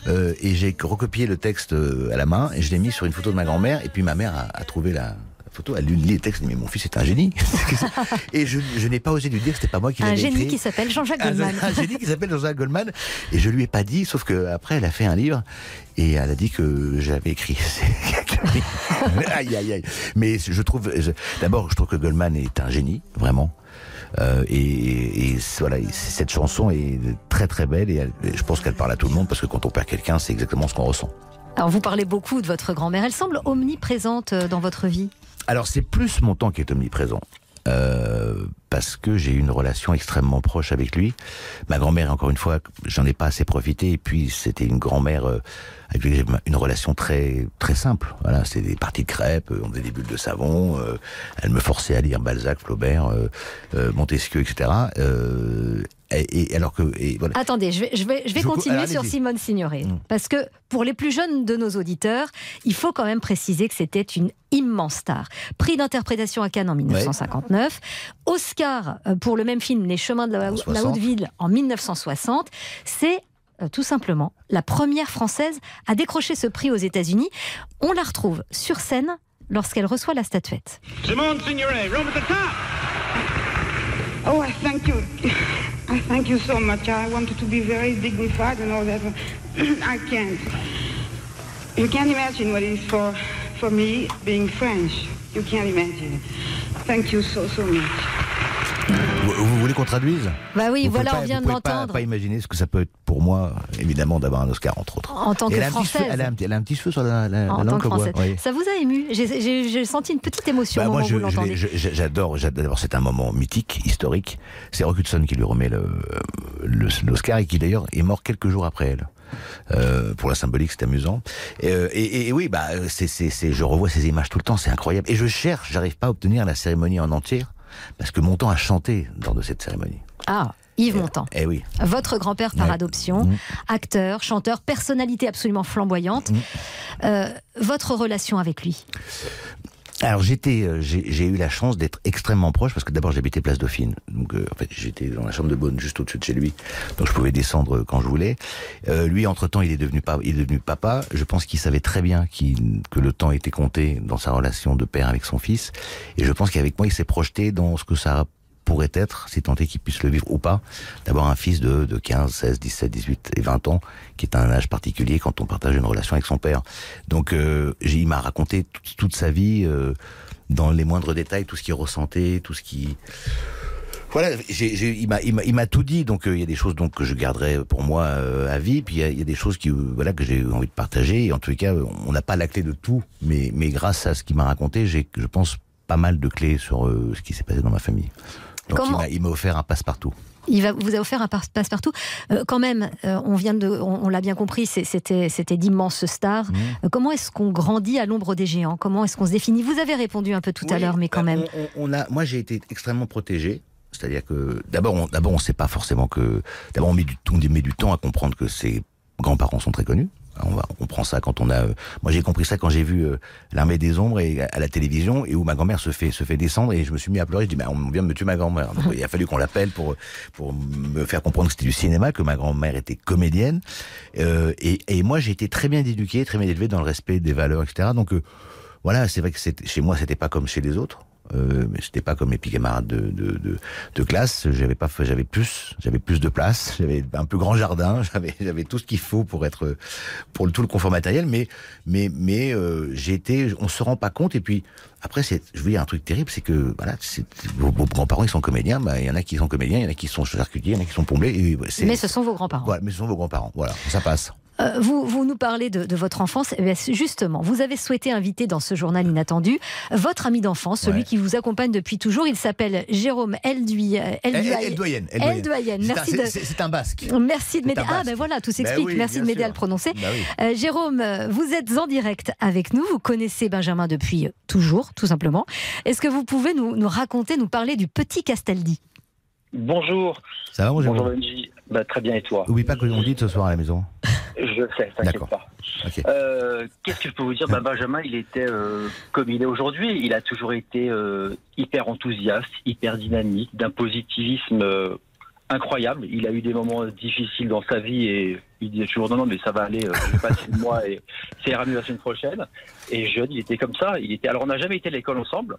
Euh, et j'ai recopié le texte euh, à la main et je l'ai mis sur une photo de ma grand-mère. Et puis ma mère a, a trouvé la, photo, elle lu les textes, elle dit, mais mon fils est un génie. [LAUGHS] [LAUGHS] et je, je n'ai pas osé lui dire que c'était pas moi qui Un l'avais génie écrit. qui s'appelle Jean-Jacques Un- Goldman. [LAUGHS] Un, génie qui s'appelle Jean-Jacques Goldman. Et je lui ai pas dit, sauf que après elle a fait un livre et elle a dit que j'avais écrit. aïe, aïe, aïe. Mais je trouve, d'abord, je trouve que Goldman est un génie, vraiment. Euh, et, et voilà, et cette chanson est très très belle et, elle- et je pense qu'elle parle à tout le monde parce que quand on perd quelqu'un, c'est exactement ce qu'on ressent. Alors, vous parlez beaucoup de votre grand-mère, elle semble omniprésente euh, dans votre vie. Alors c'est plus mon temps qui est omniprésent. Euh, parce que j'ai eu une relation extrêmement proche avec lui. Ma grand-mère, encore une fois, j'en ai pas assez profité. Et puis c'était une grand-mère euh, avec une relation très très simple. Voilà, c'était des parties de crêpes, euh, on faisait des bulles de savon. euh, elle me forçait à lire Balzac, Flaubert, euh, Montesquieu, etc. Et, et alors que et voilà. Attendez, je vais, je vais, je vais Je vous- continuer alors, sur. Simone Signoret. Parce que pour les plus jeunes de nos auditeurs, il faut quand même préciser que c'était une immense star. Prix d'interprétation à Cannes en 1959, Oscar euh, pour le même film Les Chemins de la, la 60. Haute-Ville en 1960. C'est euh, tout simplement la première française à décrocher ce prix aux États-Unis. On la retrouve sur scène lorsqu'elle reçoit la statuette. Simone Signoret, room at the top. Oh, I thank you. I thank you so much. I wanted to be very dignified and all that. [CLEARS THROAT] I can't. You can't imagine what it is for, for me being French. You can't imagine. Thank you so, so much. Vous, vous voulez qu'on traduise? Bah oui, Vous voilà, pouvez on pas- vient de pouvez pas- l'entendre. Pas, imaginer ce que ça peut être pour moi, évidemment, d'avoir un Oscar, entre autres. En tant que elle a Française. elle, a un, petit- elle a un petit cheveu sur la, la, la En tant langue que que voit. française. oui. Ça vous a ému? J'ai- senti une petite émotion Bah, au moi, j'adore. D'abord, c'est un moment mythique, historique. C'est Rock Hudson qui lui remet le- le- l'Oscar et qui d'ailleurs est mort quelques jours après elle. Euh, pour la symbolique, c'est amusant. Et, euh, et- et oui, bah, c'est, c'est, c'est- je revois ces images tout le temps, c'est incroyable. Et je cherche, j'arrive pas à obtenir la cérémonie en entière parce que mon temps a chanté lors de cette cérémonie. Ah, Yves Montand. Eh oui. Votre grand-père par Ouais. adoption, Mhm. acteur, chanteur, personnalité absolument flamboyante. Euh, votre relation avec lui? Alors j'étais, euh, j'ai eu la chance d'être extrêmement proche parce que d'abord j'habitais Place Dauphine, donc euh, en fait j'étais dans la chambre de bonne juste au-dessus de chez lui, donc je pouvais descendre euh, quand je voulais. Euh, lui entre temps il est devenu pas, il est devenu papa. Je pense qu'il savait très bien que le temps était compté dans sa relation de père avec son fils, et je pense qu'avec moi il s'est projeté dans ce que ça pourrait être, si tant est qu'il puisse le vivre ou pas, d'avoir un fils de, de 15, 16, 17, 18 et 20 ans, qui est un âge particulier quand on partage une relation avec son père. Donc euh, il m'a raconté toute, sa vie, euh, dans les moindres détails, tout ce qu'il ressentait, tout ce qui... Voilà, j'ai- j'ai- il m'a- il m'a tout dit, donc euh, il y a des choses donc que je garderai pour moi euh, à vie, puis il y y a des choses qui euh, voilà que j'ai envie de partager. Et en les cas, on n'a pas la clé de tout, mais mais grâce à ce qu'il m'a raconté, j'ai je pense pas mal de clés sur ce qui s'est passé dans ma famille. Donc il Comment- m'a- il m'a offert un passe-partout. Il va, vous a offert un passe- passe-partout. Euh, quand même, euh, on vient de, on, on l'a bien compris, c'était, c'était d'immenses stars. Mmh. Euh, comment est-ce qu'on grandit à l'ombre des géants? Comment est-ce qu'on se définit? Vous avez répondu un peu tout à l'heure, mais quand bah, même. On, a, moi, j'ai été extrêmement protégé. C'est-à-dire que d'abord, on, d'abord, on sait pas forcément que. D'abord, on met du, on met du temps à comprendre que ses grands-parents sont très connus. On, va, on comprend ça quand on a. euh, moi, j'ai compris ça quand j'ai vu euh, l'armée des ombres et, à la télévision et où ma grand-mère se fait se fait descendre et je me suis mis à pleurer. Je dis, mais on vient de me tuer ma grand-mère. Donc, [LAUGHS] il a fallu qu'on l'appelle pour pour me faire comprendre que c'était du cinéma, que ma grand-mère était comédienne. Euh, et, et moi, j'ai été très bien éduqué, très bien élevé dans le respect des valeurs, etc. Donc euh, voilà, c'est vrai que chez moi, c'était pas comme chez les autres. Euh, mais c'était pas comme mes petits camarades de, de, de, de classe. J'avais pas, j'avais plus, j'avais plus de place. J'avais un plus grand jardin. [LAUGHS] J'avais, j'avais tout ce qu'il faut pour être, pour le, tout le confort matériel. Mais, mais, mais euh, j'ai été, on se rend pas compte. Et puis après, c'est, je veux dire un truc terrible, c'est que voilà, c'est, vos, vos grands-parents ils sont comédiens. Bah, il y en a qui sont comédiens, il y en a qui sont charcutiers, il y en a qui sont plombiers. Et, c'est- Mais ce sont vos grands-parents. Voilà, mais ce sont vos grands-parents. Voilà, ça passe. Euh, vous, vous nous parlez de, de votre enfance. Eh bien, justement, vous avez souhaité inviter dans ce journal inattendu votre ami d'enfance, celui Ouais. qui vous accompagne depuis toujours. Il s'appelle Jérôme Elduy. Elle- elle- elle doyenne, elle doyenne. Eldoyen. C'est un- Merci c'est- de. c'est- c'est un basque. Merci de m'aider. Ah ben voilà, tout Ben s'explique. oui, Merci de m'aider à le prononcer. Bah oui. Euh, Jérôme, euh, vous êtes en direct avec nous. Vous connaissez Benjamin depuis euh, toujours, tout simplement. Est-ce que vous pouvez nous, nous raconter, nous parler du petit Castaldi? Bonjour. Ça va, mon Jérôme? Bonjour Benji. Bah, très bien et toi? Oublie pas que l'on dit ce soir à la maison. [LAUGHS] Je sais, t'inquiète pas. Ok. Euh, Qu'est-ce que je peux vous dire? Bah, Benjamin, il était euh, comme il est aujourd'hui. Il a toujours été euh, hyper enthousiaste, hyper dynamique, d'un positivisme euh, incroyable. Il a eu des moments difficiles dans sa vie et il disait toujours non, non, mais ça va aller, je vais passer le mois et ira mieux la semaine prochaine. Et jeune, il était comme ça. Il était, alors, on n'a jamais été à l'école ensemble,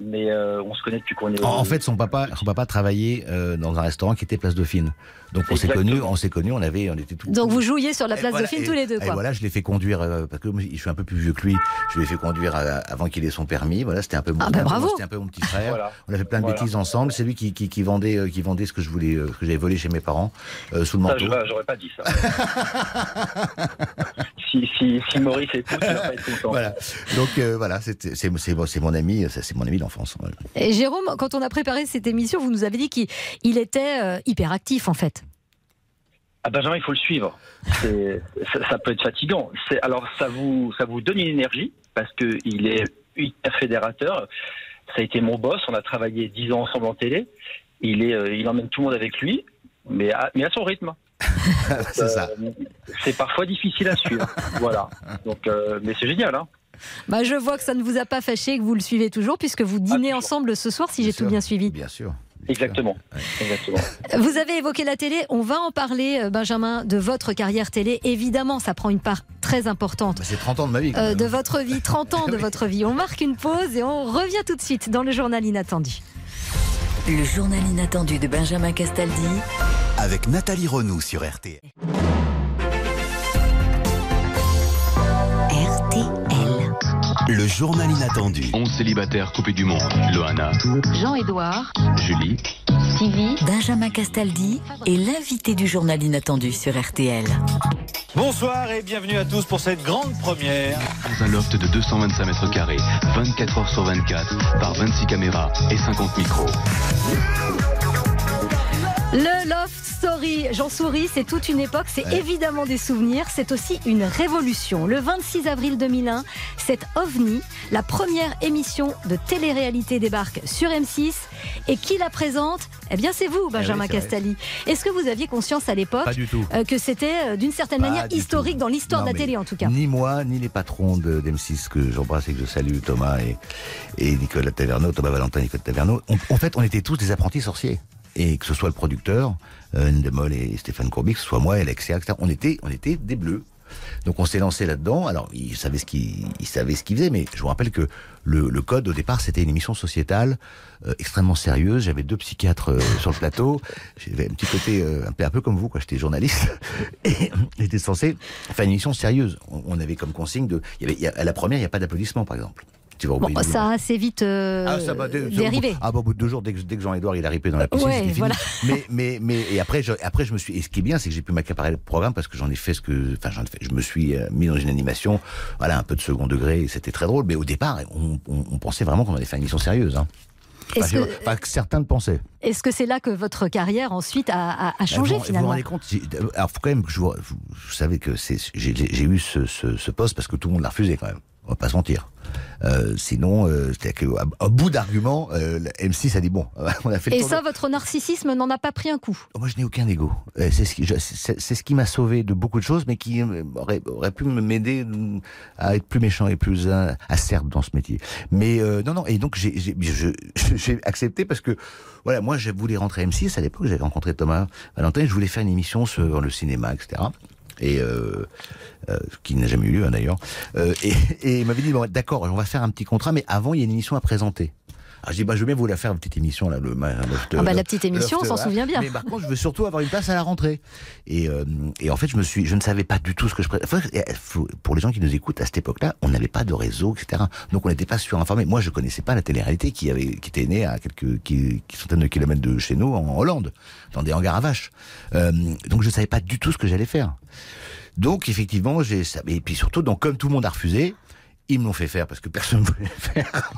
mais euh, on se connaît depuis qu'on est. En, en fait, son papa, son papa travaillait euh, dans un restaurant qui était Place Dauphine. Donc on s'est connus, on s'est connus, on avait, on était tout. Donc vous jouiez sur la place voilà, Dauphine et- tous les deux, Et quoi. voilà, je l'ai fait conduire euh, parce que je suis un peu plus vieux que lui. Je l'ai fait conduire euh, avant qu'il ait son permis. Voilà, c'était un peu mon, Ah, bah, bravo. c'était un peu mon petit frère. Voilà. On a fait plein de Voilà. bêtises ensemble. C'est lui qui, qui, qui vendait, euh, qui vendait ce que je voulais, euh, ce que j'avais volé chez mes parents euh, sous le manteau. j'aurais pas dit ça. [LAUGHS] si, si, si Maurice écoute, il pas être content. Voilà. Donc euh, voilà, c'est mon ami, c'est mon ami d'enfance. voilà. Et Jérôme, quand on a préparé cette émission, vous nous avez dit qu'il il était euh, hyper actif en fait. Ah Benjamin, il faut le suivre. C'est- Ça, ça peut être fatigant. C'est- Alors ça vous, ça vous donne une énergie parce que il est hyper fédérateur. Ça a été mon boss. On a travaillé dix ans ensemble en télé. Il est, euh, il emmène tout le monde avec lui, mais à, mais à son rythme. [LAUGHS] c'est ça. Euh, c'est parfois difficile à suivre. [LAUGHS] voilà. Donc, euh, mais c'est génial, hein. Bah, je vois que ça ne vous a pas fâché, que vous le suivez toujours, puisque vous dînez ensemble ce soir, si j'ai tout bien suivi. Bien sûr. Exactement. Exactement. [LAUGHS] Vous avez évoqué la télé, on va en parler, euh, Benjamin, de votre carrière télé. Évidemment, ça prend une part très importante. C'est 30 ans de ma vie. euh, de votre vie, 30 ans [LAUGHS] de votre vie. On marque une pause et on revient tout de suite dans le journal inattendu. Le journal inattendu de Benjamin Castaldi. Avec Nathalie Renou sur. RTL. Le journal inattendu. 11 célibataires coupés du monde. Loana, Jean-Édouard. Julie, Sylvie. Benjamin Castaldi est l'invité du journal inattendu sur RTL. Bonsoir et bienvenue à tous pour cette grande première. dans un loft de 225 mètres carrés, 24 heures sur 24, par 26 caméras et 50 micros. Le Love Story, j'en souris, c'est toute une époque, c'est évidemment des souvenirs, c'est aussi une révolution. Le 26 avril 2001, cette OVNI, la première émission de télé-réalité débarque sur M6 et qui la présente? Eh bien c'est vous, Benjamin c'est vrai. Castaldi. Est-ce que vous aviez conscience à l'époque euh, que c'était euh, d'une certaine Pas manière historique dans l'histoire de la télé en tout cas? Ni moi, ni les patrons de d'M6 que j'embrasse et que je salue, Thomas et, et Nicolas Taverneau, Thomas Valentin et Nicolas Taverneau. On- en fait, on était tous des apprentis sorciers. Et que ce soit le producteur, euh, Ndemol et Stéphane Courbic, que ce soit moi, Alexia, etc., on était, on était des bleus. Donc on s'est lancé là-dedans. Alors ils savaient ce qu'ils ils savaient ce qu'ils faisaient, mais je vous rappelle que le, le code au départ c'était une émission sociétale euh, extrêmement sérieuse. J'avais deux psychiatres euh, [LAUGHS] sur le plateau. J'avais un petit côté euh, un peu un peu comme vous, quoi. J'étais journaliste [LAUGHS] et j'étais censé faire une émission sérieuse. On, avait comme consigne de. Il y avait, il y a- à la première il n'y a pas d'applaudissements par exemple. Tu vas au Bon, ça a assez vite euh, ah, ça dérivé. Ah, bah, au bout de deux jours, dès que, Jean-Edouard il a ripé dans la piscine, Ouais, fini. voilà. Mais, mais, mais, et après, je, après, je me suis, et ce qui est bien, c'est que j'ai pu m'accaparer le programme parce que j'en ai fait ce que, enfin, j'en ai fait, je me suis euh, mis dans une animation, voilà, un peu de second degré, et c'était très drôle. Mais au départ, on, on- on pensait vraiment qu'on allait faire une émission sérieuse, hein. Enfin, que- enfin, certains le pensaient. Est-ce que c'est là que votre carrière ensuite a, a- a changé vous, vous vous finalement rendez compte Alors, faut quand même que je vous, vous, vous savez que j'ai, eu ce, ce, ce poste parce que tout le monde l'a refusé quand même. On va pas se mentir. Euh, sinon, euh, c'est-à-dire qu'à bout d'arguments, euh, la M6 a dit bon, [LAUGHS] on a fait le Et tour de- ça, votre narcissisme n'en a pas pris un coup? Moi, je n'ai aucun ego. Euh, C'est ce qui, je- c'est c'est ce qui m'a sauvé de beaucoup de choses, mais qui euh, aurait, aurait pu m'aider mm, à être plus méchant et plus acerbe dans ce métier. Mais non, non. Et donc, j'ai accepté parce que, voilà, moi, je voulais rentrer à M6 à l'époque. J'avais rencontré Thomas Valentin. Je voulais faire une émission sur le cinéma, etc. Et euh, euh, qui n'a jamais eu lieu hein, d'ailleurs. Euh, et, et il m'avait dit bon, d'accord, on va faire un petit contrat, mais avant il y a une émission à présenter. Alors, je dis, bah, je bien vous la faire, une petite émission, là, le, loft, Ah bah, la petite émission, on s'en souvient bien. Mais par contre, je veux surtout avoir une place à la rentrée. Et, euh, et en fait, je me suis, je ne savais pas du tout ce que je enfin, Pour les gens qui nous écoutent, à cette époque-là, on n'avait pas de réseau, etc. Donc, on n'était pas surinformé. Moi, je connaissais pas la télé-réalité qui avait, qui était née à quelques qui, qui centaines de kilomètres de chez nous, en Hollande, dans des hangars à vaches. Euh, donc, je savais pas du tout ce que j'allais faire. Donc, effectivement, j'ai, et puis surtout, donc, comme tout le monde a refusé, ils me l'ont fait faire parce que personne ne [LAUGHS] voulait le faire.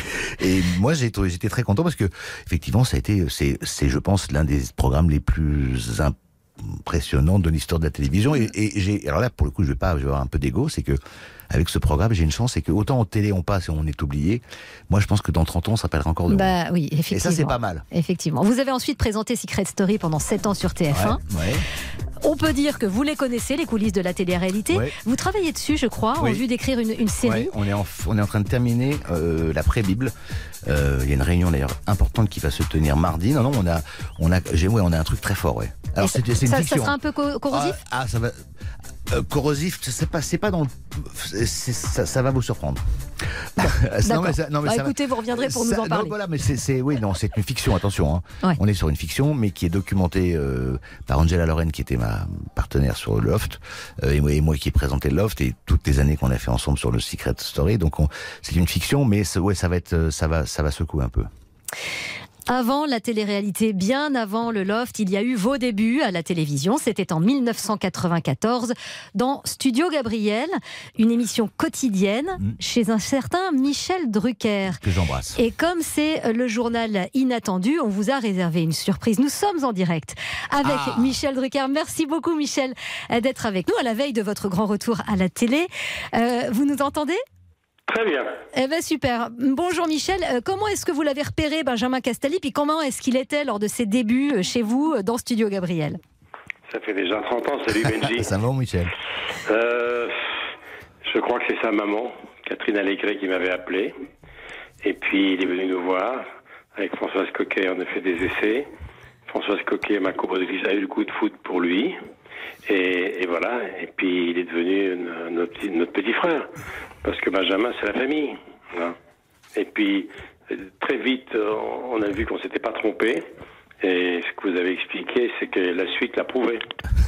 [LAUGHS] Et moi, j'étais très content parce que, effectivement, ça a été, c'est, je pense, l'un des programmes les plus impressionnants de l'histoire de la télévision. Et, et j'ai, alors là, pour le coup, je vais pas, je vais avoir un peu d'ego, c'est que, avec ce programme, j'ai une chance, c'est que autant en télé on passe et on est oublié, moi, je pense que dans 30 ans, on s'appellera encore de Bah oui, effectivement. Et ça, c'est pas mal. Effectivement. Vous avez ensuite présenté Secret Story pendant 7 ans sur TF1. Ouais. On peut dire que vous les connaissez, les coulisses de la télé-réalité. Ouais. Vous travaillez dessus, je crois, en vue d'écrire une, une série. On, est en, on est en train de terminer euh, la pré-bible. Euh, Il y a une réunion d'ailleurs importante qui va se tenir mardi. Non, non, on a, on a, on a un truc très fort, ouais. Alors ça- c'est, une ça, ça fiction. sera un peu co- corrosif? Ah, ah, ça va. Euh, corrosif, c'est pas, c'est pas dans. le- ça, ça va vous surprendre. [LAUGHS] Non, mais ça- non, mais Bah, ça va- écoutez, vous reviendrez pour nous en non, parler. voilà, mais c'est, c'est- oui, non, c'est une fiction. Attention, hein. Ouais. on est sur une fiction, mais qui est documentée euh, par Angela Lorraine, qui était ma partenaire sur Loft, euh, et, moi, et moi qui ai présenté Loft, et toutes les années qu'on a fait ensemble sur le Secret Story. Donc, on- c'est une fiction, mais ouais, ça va être, ça va, ça va secouer un peu. Avant la télé-réalité, bien avant le Loft, il y a eu vos débuts à la télévision. C'était en 1994 dans Studio Gabriel, une émission quotidienne chez un certain Michel Drucker. Que j'embrasse. Et comme c'est le journal inattendu, on vous a réservé une surprise. Nous sommes en direct avec Ah. Michel Drucker. Merci beaucoup Michel d'être avec nous à la veille de votre grand retour à la télé. Euh, vous nous entendez? Très bien. eh ben super. Bonjour Michel. Euh, comment est-ce que vous l'avez repéré Benjamin Castaldi? Puis comment est-ce qu'il était lors de ses débuts euh, chez vous euh, dans Studio Gabriel? Ça fait déjà 30 ans. Salut Benji. [LAUGHS] ça va, Michel Euh, je crois que c'est sa maman, Catherine Allégret, qui m'avait appelé. Et puis il est venu nous voir. Avec Françoise Coquet, on a fait des essais. Françoise Coquet, ma coproductrice, a eu le coup de foot pour lui. Et, et voilà. Et puis il est devenu une- notre, petit, notre petit frère. Parce que Benjamin, c'est la famille. hein. Et puis, très vite, euh, on a vu qu'on s'était pas trompé. Et ce que vous avez expliqué, c'est que la suite l'a prouvé.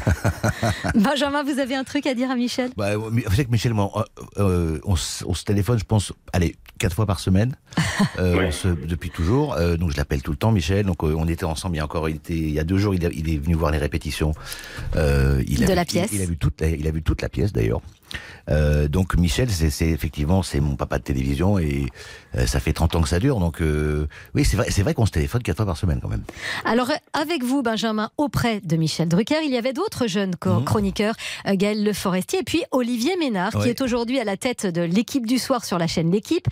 [LAUGHS] Benjamin, vous avez un truc à dire à Michel? Bah, vous savez que Michel, moi, euh, euh, on, s- on se téléphone, je pense, allez, quatre fois par semaine, [LAUGHS] euh, on se- depuis toujours. Euh, donc je l'appelle tout le temps, Michel. Donc euh, on était ensemble il y a encore, il, était, il y a deux jours, il, a- il est venu voir les répétitions. Euh, il a De vu- la pièce. Il, il a vu toute, la, il a vu toute la pièce d'ailleurs. Euh, donc Michel, c'est effectivement c'est mon papa de télévision et euh, ça fait 30 ans que ça dure. Donc euh, oui, c'est vrai, c'est vrai qu'on se téléphone quatre fois par semaine quand même. Alors, avec vous, Benjamin, auprès de Michel Drucker, il y avait d'autres jeunes co- chroniqueurs, euh, Gaël Le Forestier et puis Olivier Ménard, qui est aujourd'hui à la tête de l'équipe du soir sur la chaîne L'équipe.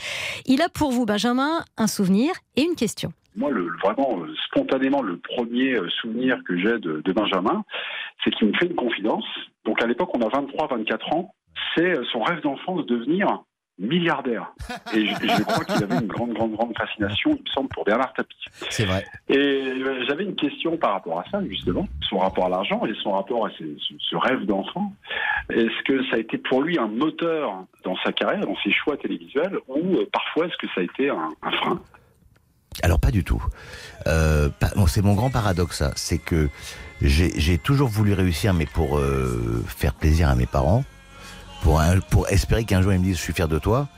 Il a pour vous, Benjamin, un souvenir et une question. Moi, le, vraiment, spontanément, le premier souvenir que j'ai de, de Benjamin, c'est qu'il me fait une confidence. Donc, à l'époque, on a 23, 24 ans. C'est euh, son rêve d'enfant de devenir milliardaire. Et je, je crois qu'il avait une grande, grande, grande fascination, il me semble, pour Bernard Tapie. C'est vrai. Et euh, j'avais une question par rapport à ça, justement, son rapport à l'argent et son rapport à ses- ce, rêve d'enfant. Est-ce que ça a été pour lui un moteur dans sa carrière, dans ses choix télévisuels, ou euh, parfois est-ce que ça a été un, un frein? Alors pas du tout. Euh, c'est mon grand paradoxe, ça. C'est que j'ai j'ai toujours voulu réussir, mais pour euh, faire plaisir à mes parents, pour, espérer qu'un jour ils me disent je suis fier de toi,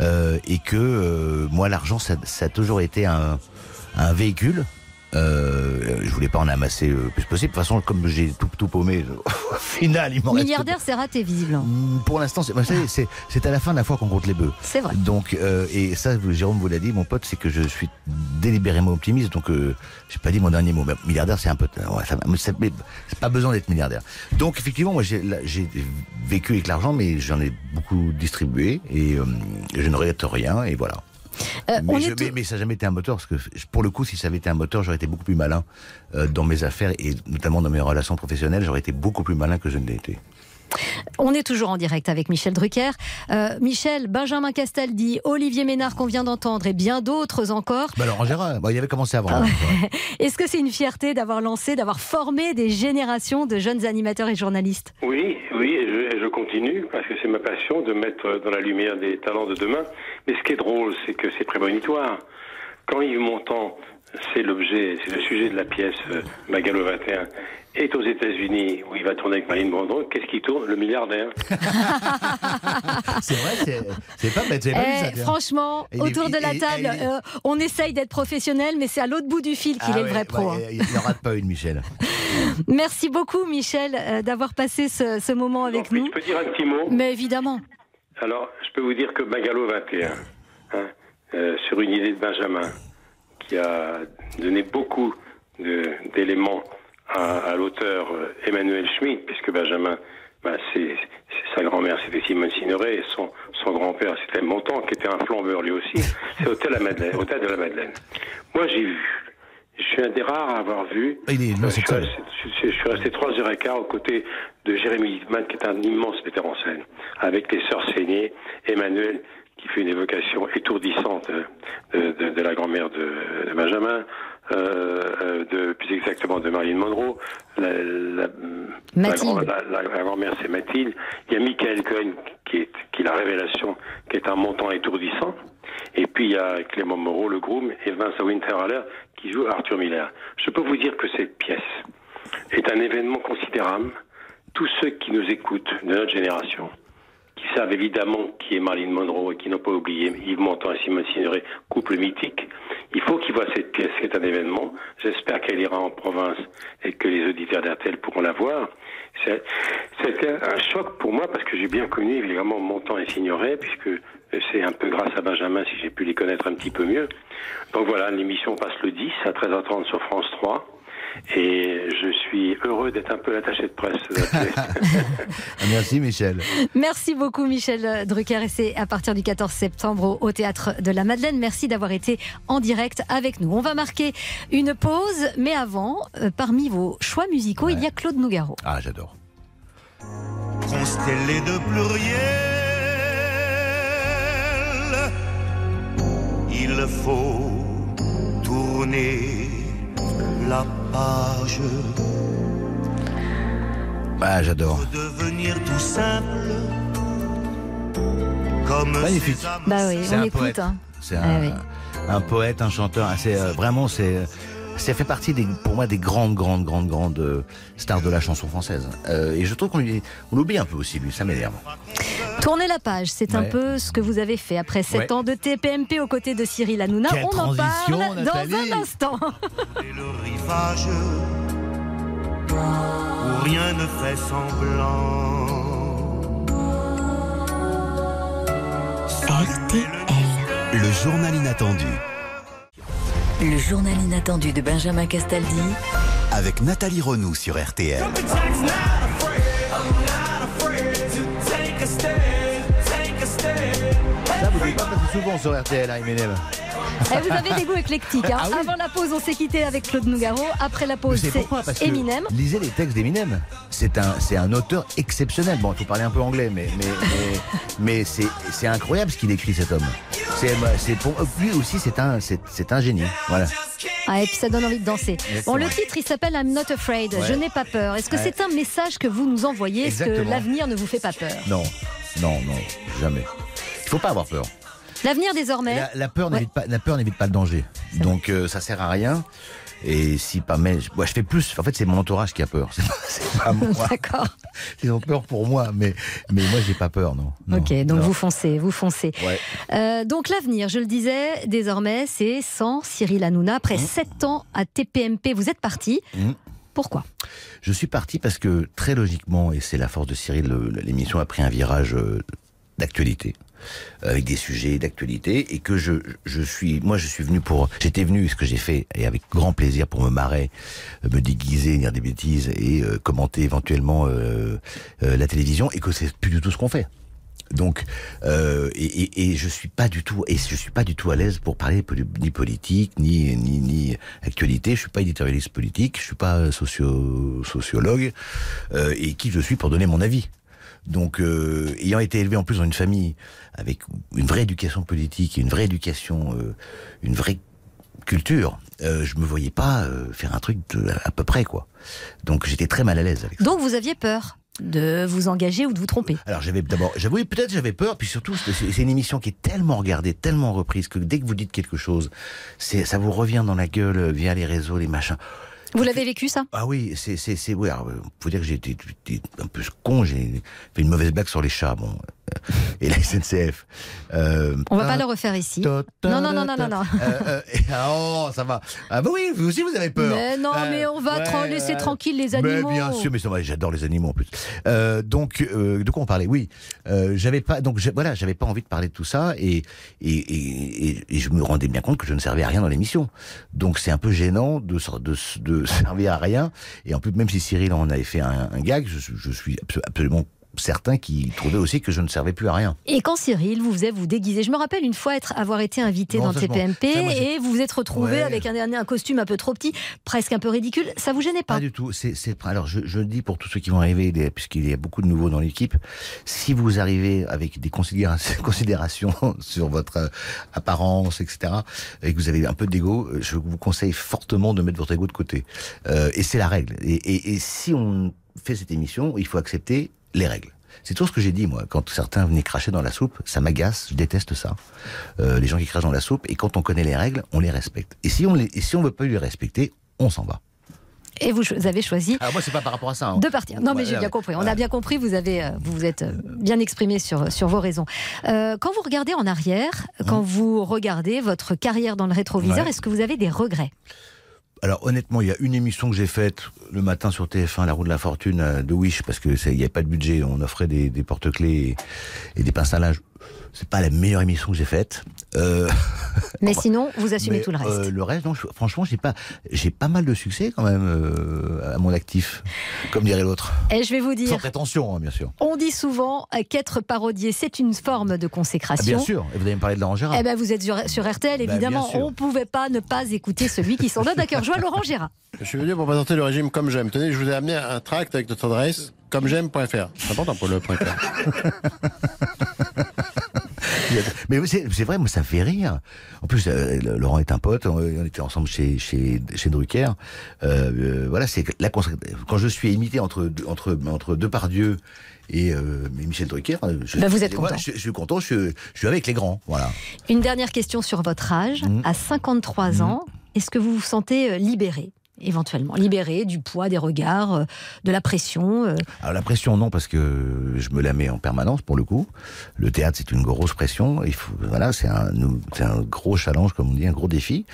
euh, et que euh, moi l'argent ça, a toujours été un véhicule. Euh, je voulais pas en amasser le plus possible. De toute façon, comme j'ai tout, tout paumé, [LAUGHS] au final, il m'en reste Milliardaire, c'est raté, visiblement. pour l'instant, c'est- savez, c'est c'est à la fin de la fois qu'on compte les bœufs. C'est vrai. Donc, euh, et ça, Jérôme vous l'a dit, mon pote, c'est que je suis délibérément optimiste. Donc, euh, j'ai pas dit mon dernier mot. Mais milliardaire, c'est un peu. ouais, ça- mais c'est mais c'est pas besoin d'être milliardaire. Donc, effectivement, moi, j'ai vécu avec l'argent, mais j'en ai beaucoup distribué et euh, je ne regrette rien. Et voilà. Euh, mais, je- mais- mais ça n'a jamais été un moteur, parce que pour le coup, si ça avait été un moteur, j'aurais été beaucoup plus malin euh, dans mes affaires et notamment dans mes relations professionnelles. J'aurais été beaucoup plus malin que je ne l'ai été. On est toujours en direct avec Michel Drucker. Euh, Michel, Benjamin Castaldi, Olivier Ménard qu'on vient d'entendre et bien d'autres encore. Bah, Laurent Gérard, bon, il avait commencé avant. hein. [LAUGHS] Est-ce que c'est une fierté d'avoir lancé, d'avoir formé des générations de jeunes animateurs et journalistes? Oui, oui, et je, et je continue parce que c'est ma passion de mettre dans la lumière des talents de demain. Mais ce qui est drôle, c'est que c'est prémonitoire. Quand Yves Montand, c'est l'objet, c'est le sujet de la pièce euh, Magalo 21, est aux États-Unis où il va tourner avec Marine Brandon, qu'est-ce qui tourne Le milliardaire. [LAUGHS] c'est vrai, c'est- pas bête. j'avais pas vu Eh, franchement, est- autour de la table, et- euh, on essaye d'être professionnel, mais c'est à l'autre bout du fil qu'il Ah est le vrai pro. ouais, hein. Il ne rate pas une, Michel. [LAUGHS] Merci beaucoup, Michel, euh, d'avoir passé ce, ce moment avec nous. Je peux dire un petit mot Mais évidemment. Alors, je peux vous dire que Magalo 21, hein, euh, sur une idée de Benjamin, qui a donné beaucoup d'éléments à, à l'auteur euh, Emmanuel Schmitt, puisque Benjamin, bah, c'est, sa grand-mère c'était Simone Signoret, et son, son grand-père c'était Montand, qui était un flambeur lui aussi. C'est Hôtel, Madeleine, Hôtel de la Madeleine. Moi, j'ai vu. Je suis un des rares à avoir vu. Il est, non, Euh, je, suis resté, je- je suis resté trois heures et quart aux côtés de Jérémy Littman, qui est un immense metteur en scène, avec les sœurs saignées, Emmanuel, qui fait une évocation étourdissante euh, de, de- de la grand-mère de, de Benjamin, euh, euh, de, plus exactement de Marilyn Monroe. La, la- la grand- grand-mère, c'est Mathilde. Il y a Michael Cohen, qui est, qui est la révélation, qui est un montant étourdissant. Et puis il y a Clément Moreau, le groom, et Vincent Winterhaller, qui joue Arthur Miller. Je peux vous dire que cette pièce est un événement considérable. Tous ceux qui nous écoutent de notre génération, qui savent évidemment qui est Marilyn Monroe et qui n'ont pas oublié Yves Montand et Simone Signoret, couple mythique, il faut qu'ils voient cette pièce, c'est un événement. J'espère qu'elle ira en province et que les auditeurs d'RTL pourront la voir. C'était un choc pour moi parce que j'ai bien connu évidemment Montand et Signoret, puisque c'est un peu grâce à Benjamin si j'ai pu les connaître un petit peu mieux. Donc voilà, l'émission passe le 10 à 13h30 sur France 3. Et je suis heureux d'être un peu l'attaché de presse. [LAUGHS] télé. Merci, Michel. Merci beaucoup, Michel Drucker. Et c'est à partir du 14 septembre au, au Théâtre de la Madeleine. Merci d'avoir été en direct avec nous. On va marquer une pause, mais avant, euh, parmi vos choix musicaux, il y a Claude Nougaro. Ah, j'adore. constellé de pluriel. Il faut tourner la page, Ah, j'adore. devenir tout simple. Comme Magnifique. Bah oui, on un écoute. poète. hein. C'est Ah un, oui. un poète, un chanteur. C'est euh, vraiment, c'est, ça fait partie des, pour moi des grandes, grandes, grandes, grandes euh, stars de la chanson française. Euh, et je trouve qu'on l'oublie un peu aussi, lui. Ça m'énerve. Tournez la page, c'est un peu ce que vous avez fait après 7 Ouais. ans de TPMP aux côtés de Cyril Hanouna. Quelle On en parle Nathalie. dans un instant. rivage où rien ne fait semblant. Le journal inattendu Le journal inattendu de Benjamin Castaldi. Avec Nathalie Renou sur RTL. Ça, vous dites pas passer souvent sur RTL, hein, Eh, vous avez des goûts éclectiques. hein. Ah oui Avant la pause, on s'est quitté avec Claude Nougaro. Après la pause, c'est que Eminem. lisez les textes d'Eminem. C'est un, c'est un auteur exceptionnel. Bon, il faut parler un peu anglais, mais, mais, mais, [LAUGHS] mais c'est, incroyable ce qu'il écrit cet homme. C'est, c'est pour lui aussi, c'est un, c'est, un génie. Voilà. Ah, et puis ça donne envie de danser. Exactement. Bon, le titre, il s'appelle I'm not afraid. Ouais. Je n'ai pas peur. Est-ce que Ouais. c'est un message que vous nous envoyez? Est-ce que l'avenir ne vous fait pas peur? Non, non, non, jamais. Il faut pas avoir peur. L'avenir désormais. La, la peur Ouais. n'évite pas, le danger. Donc euh, ça sert à rien. Et si pas, mais moi, je fais plus. En fait, c'est mon entourage qui a peur. [LAUGHS] C'est pas, pas moi. [LAUGHS] D'accord. Ils ont peur pour moi, mais mais moi, j'ai pas peur, non. Non. Ok, donc Non. vous foncez, vous foncez. Ouais. Euh, donc l'avenir, je le disais, désormais, c'est sans Cyril Hanouna. Après 7 ans à TPMP, vous êtes parti. Mhm. Pourquoi? Je suis parti parce que très logiquement, et c'est la force de Cyril, l'émission a pris un virage euh, d'actualité, avec des sujets d'actualité, et que je, je suis, moi, je suis venu pour, j'étais venu, ce que j'ai fait, et avec grand plaisir pour me marrer, euh, me déguiser, dire des bêtises et euh, commenter éventuellement euh, la télévision, et que c'est plus du tout ce qu'on fait. Donc, et, je suis pas du tout, et je suis pas du tout à l'aise pour parler ni politique, ni ni ni actualité. Je suis pas éditorialiste politique, je suis pas socio sociologue, et qui je suis pour donner mon avis. Donc, euh, ayant été élevé en plus dans une famille avec une vraie éducation politique, une vraie éducation, euh, une vraie culture, euh, je me voyais pas euh, faire un truc de, à peu près quoi. Donc, j'étais très mal à l'aise avec. Donc vous aviez peur de vous engager ou de vous tromper? Alors j'avais d'abord, j'avoue, peut-être j'avais peur, puis surtout c'est une émission qui est tellement regardée, tellement reprise que dès que vous dites quelque chose, ça vous revient dans la gueule euh, via les réseaux, les machins. Vous l'avez vécu ça? Ah oui, c'est c'est c'est oui. Alors, euh, faut dire que j'ai été, été un peu con, j'ai fait une mauvaise blague sur les chats, bon, euh, et la SNCF. Euh, On va pas le refaire ici. Non, non, non, non, non, non. euh, euh, ah, oh, ça va. Ah bah oui, vous aussi vous avez peur. Mais non, Euh, mais on va ouais, tra- laisser ouais. tranquilles les Mais animaux. bien sûr, mais j'adore les animaux en plus. Donc, de quoi on parlait? Oui, j'avais pas, donc voilà, j'avais pas envie de parler de tout ça, et et, et, et- et je me rendais bien compte que je ne servais à rien dans l'émission. Donc c'est un peu gênant de, sor- de, de [LAUGHS] servir à rien. Et en plus, même si Cyril en avait fait un, un gag, je, je suis abso- absolument certain qu'il trouvait aussi que je ne servais plus à rien. Et quand Cyril vous faisait vous déguiser, je me rappelle une fois être avoir été invité dans TPMP ça, moi, j'ai- et vous vous êtes retrouvé Ouais. avec un, un costume un peu trop petit, presque un peu ridicule. Ça vous gênait pas Pas du tout. C'est, alors, je, je le dis pour tous ceux qui vont arriver, puisqu'il y a beaucoup de nouveaux dans l'équipe. Si vous arrivez avec des [LAUGHS] considérations, considérations [LAUGHS] sur votre euh, apparence, etc., et que vous avez un peu d'ego, euh, je vous conseille fortement de mettre votre ego de côté. Euh, et c'est la règle. Et, et, et si on fait cette émission, il faut accepter les règles. C'est tout ce que j'ai dit, moi. Quand certains venaient cracher dans la soupe, ça m'agace, je déteste ça. Euh, les gens qui crachent dans la soupe, et quand on connaît les règles, on les respecte. Et si on les, et si on veut pas les respecter, on s'en va. et vous avez choisi Alors moi, c'est pas par rapport à ça. hein. de partir. Non, mais j'ai bien ouais. compris. On a bien compris. Vous avez, euh, vous vous êtes euh, bien exprimé sur sur vos raisons. Euh, quand vous regardez en arrière, quand vous regardez votre carrière dans le rétroviseur, est-ce que vous avez des regrets? Alors honnêtement, il y a une émission que j'ai faite le matin sur TF1, La roue de la fortune euh, de Wish, parce que il n'y avait pas de budget, on offrait des, porte-clés et, des pinces à. C'est pas la meilleure émission que j'ai faite. Euh, Mais [LAUGHS] sinon, vous assumez mais, tout le reste. euh, le reste, non, je- franchement, j'ai pas, j'ai pas mal de succès quand même euh, à mon actif, comme dirait l'autre. Et je vais vous Sans dire, prétention, hein, bien sûr. on dit souvent qu'être parodié, c'est une forme de Ah, consécration. bien sûr. Et vous allez me parler de Laurent Gérard. Eh ben, vous êtes sur, sur RTL, Bah, évidemment. on ne pouvait pas ne pas écouter celui qui s'en donne à cœur joie, Laurent Gérard. Je suis venu pour présenter le régime comme j'aime. Tenez, je vous ai amené un tract avec notre adresse commej'aime.fr. C'est important pour le point .fr. [LAUGHS] Mais c'est vrai, moi ça fait rire. En plus, euh, Laurent est un pote, on, on était ensemble chez chez, chez Drucker. Euh, euh, voilà, c'est la cons- quand je suis imité entre entre entre deux Depardieu et euh, Michel Drucker. Je, Bah, vous êtes content. je, je suis content. Je, je suis avec les grands. Voilà. Une dernière question sur votre âge. Mhm. À 53 ans, est-ce que vous vous sentez libéré? Éventuellement libéré du poids des regards, euh, de la pression euh, Alors la pression non parce que je me la mets en permanence pour le coup. Le théâtre c'est une grosse pression. Il voilà c'est un un gros challenge comme on dit un gros défi.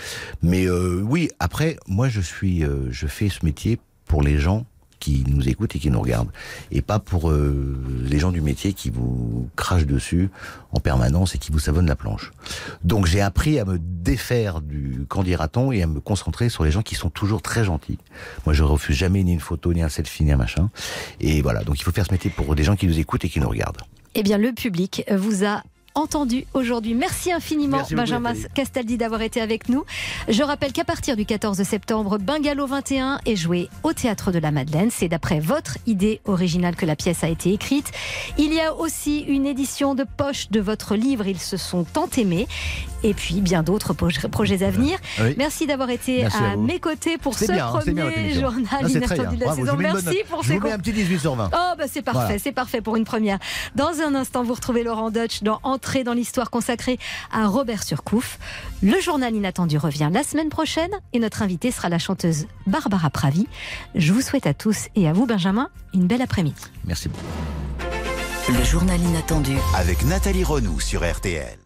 Mais euh, oui après moi je suis je fais ce métier pour les gens qui nous écoutent et qui nous regardent et pas pour euh, les gens du métier qui vous crachent dessus en permanence et qui vous savonnent la planche. Donc j'ai appris à me défaire du qu'en dira-t-on et à me concentrer sur les gens qui sont toujours très gentils. Moi je refuse jamais ni une photo ni un selfie ni un machin. Et voilà, donc il faut faire ce métier pour des gens qui nous écoutent et qui nous regardent. Eh bien, le public vous a entendu aujourd'hui. Merci infiniment, Merci Benjamin. Castaldi, d'avoir été avec nous. Je rappelle qu'à partir du 14 septembre, Bungalow 21 est joué au Théâtre de la Madeleine. C'est d'après votre idée originale que la pièce a été écrite. Il y a aussi une édition de poche de votre livre, Ils se sont tant aimés. Et puis, bien d'autres pro- projets à venir. Oui. Merci d'avoir été Merci à mes côtés pour ce bien, bien votre premier journal Non, très inattendu de la Bravo, saison. Merci pour Je ces vous mets un petit 18 sur 20. Oh, bah c'est parfait, Voilà. c'est parfait pour une première. Dans un instant, vous retrouvez Laurent Deutsch dans Entrée dans l'histoire consacrée à Robert Surcouf. Le journal inattendu revient la semaine prochaine et notre invitée sera la chanteuse Barbara Pravi. Je vous souhaite à tous et à vous, Benjamin, une belle après-midi. Merci beaucoup. Le journal inattendu Avec Nathalie Renou sur RTL.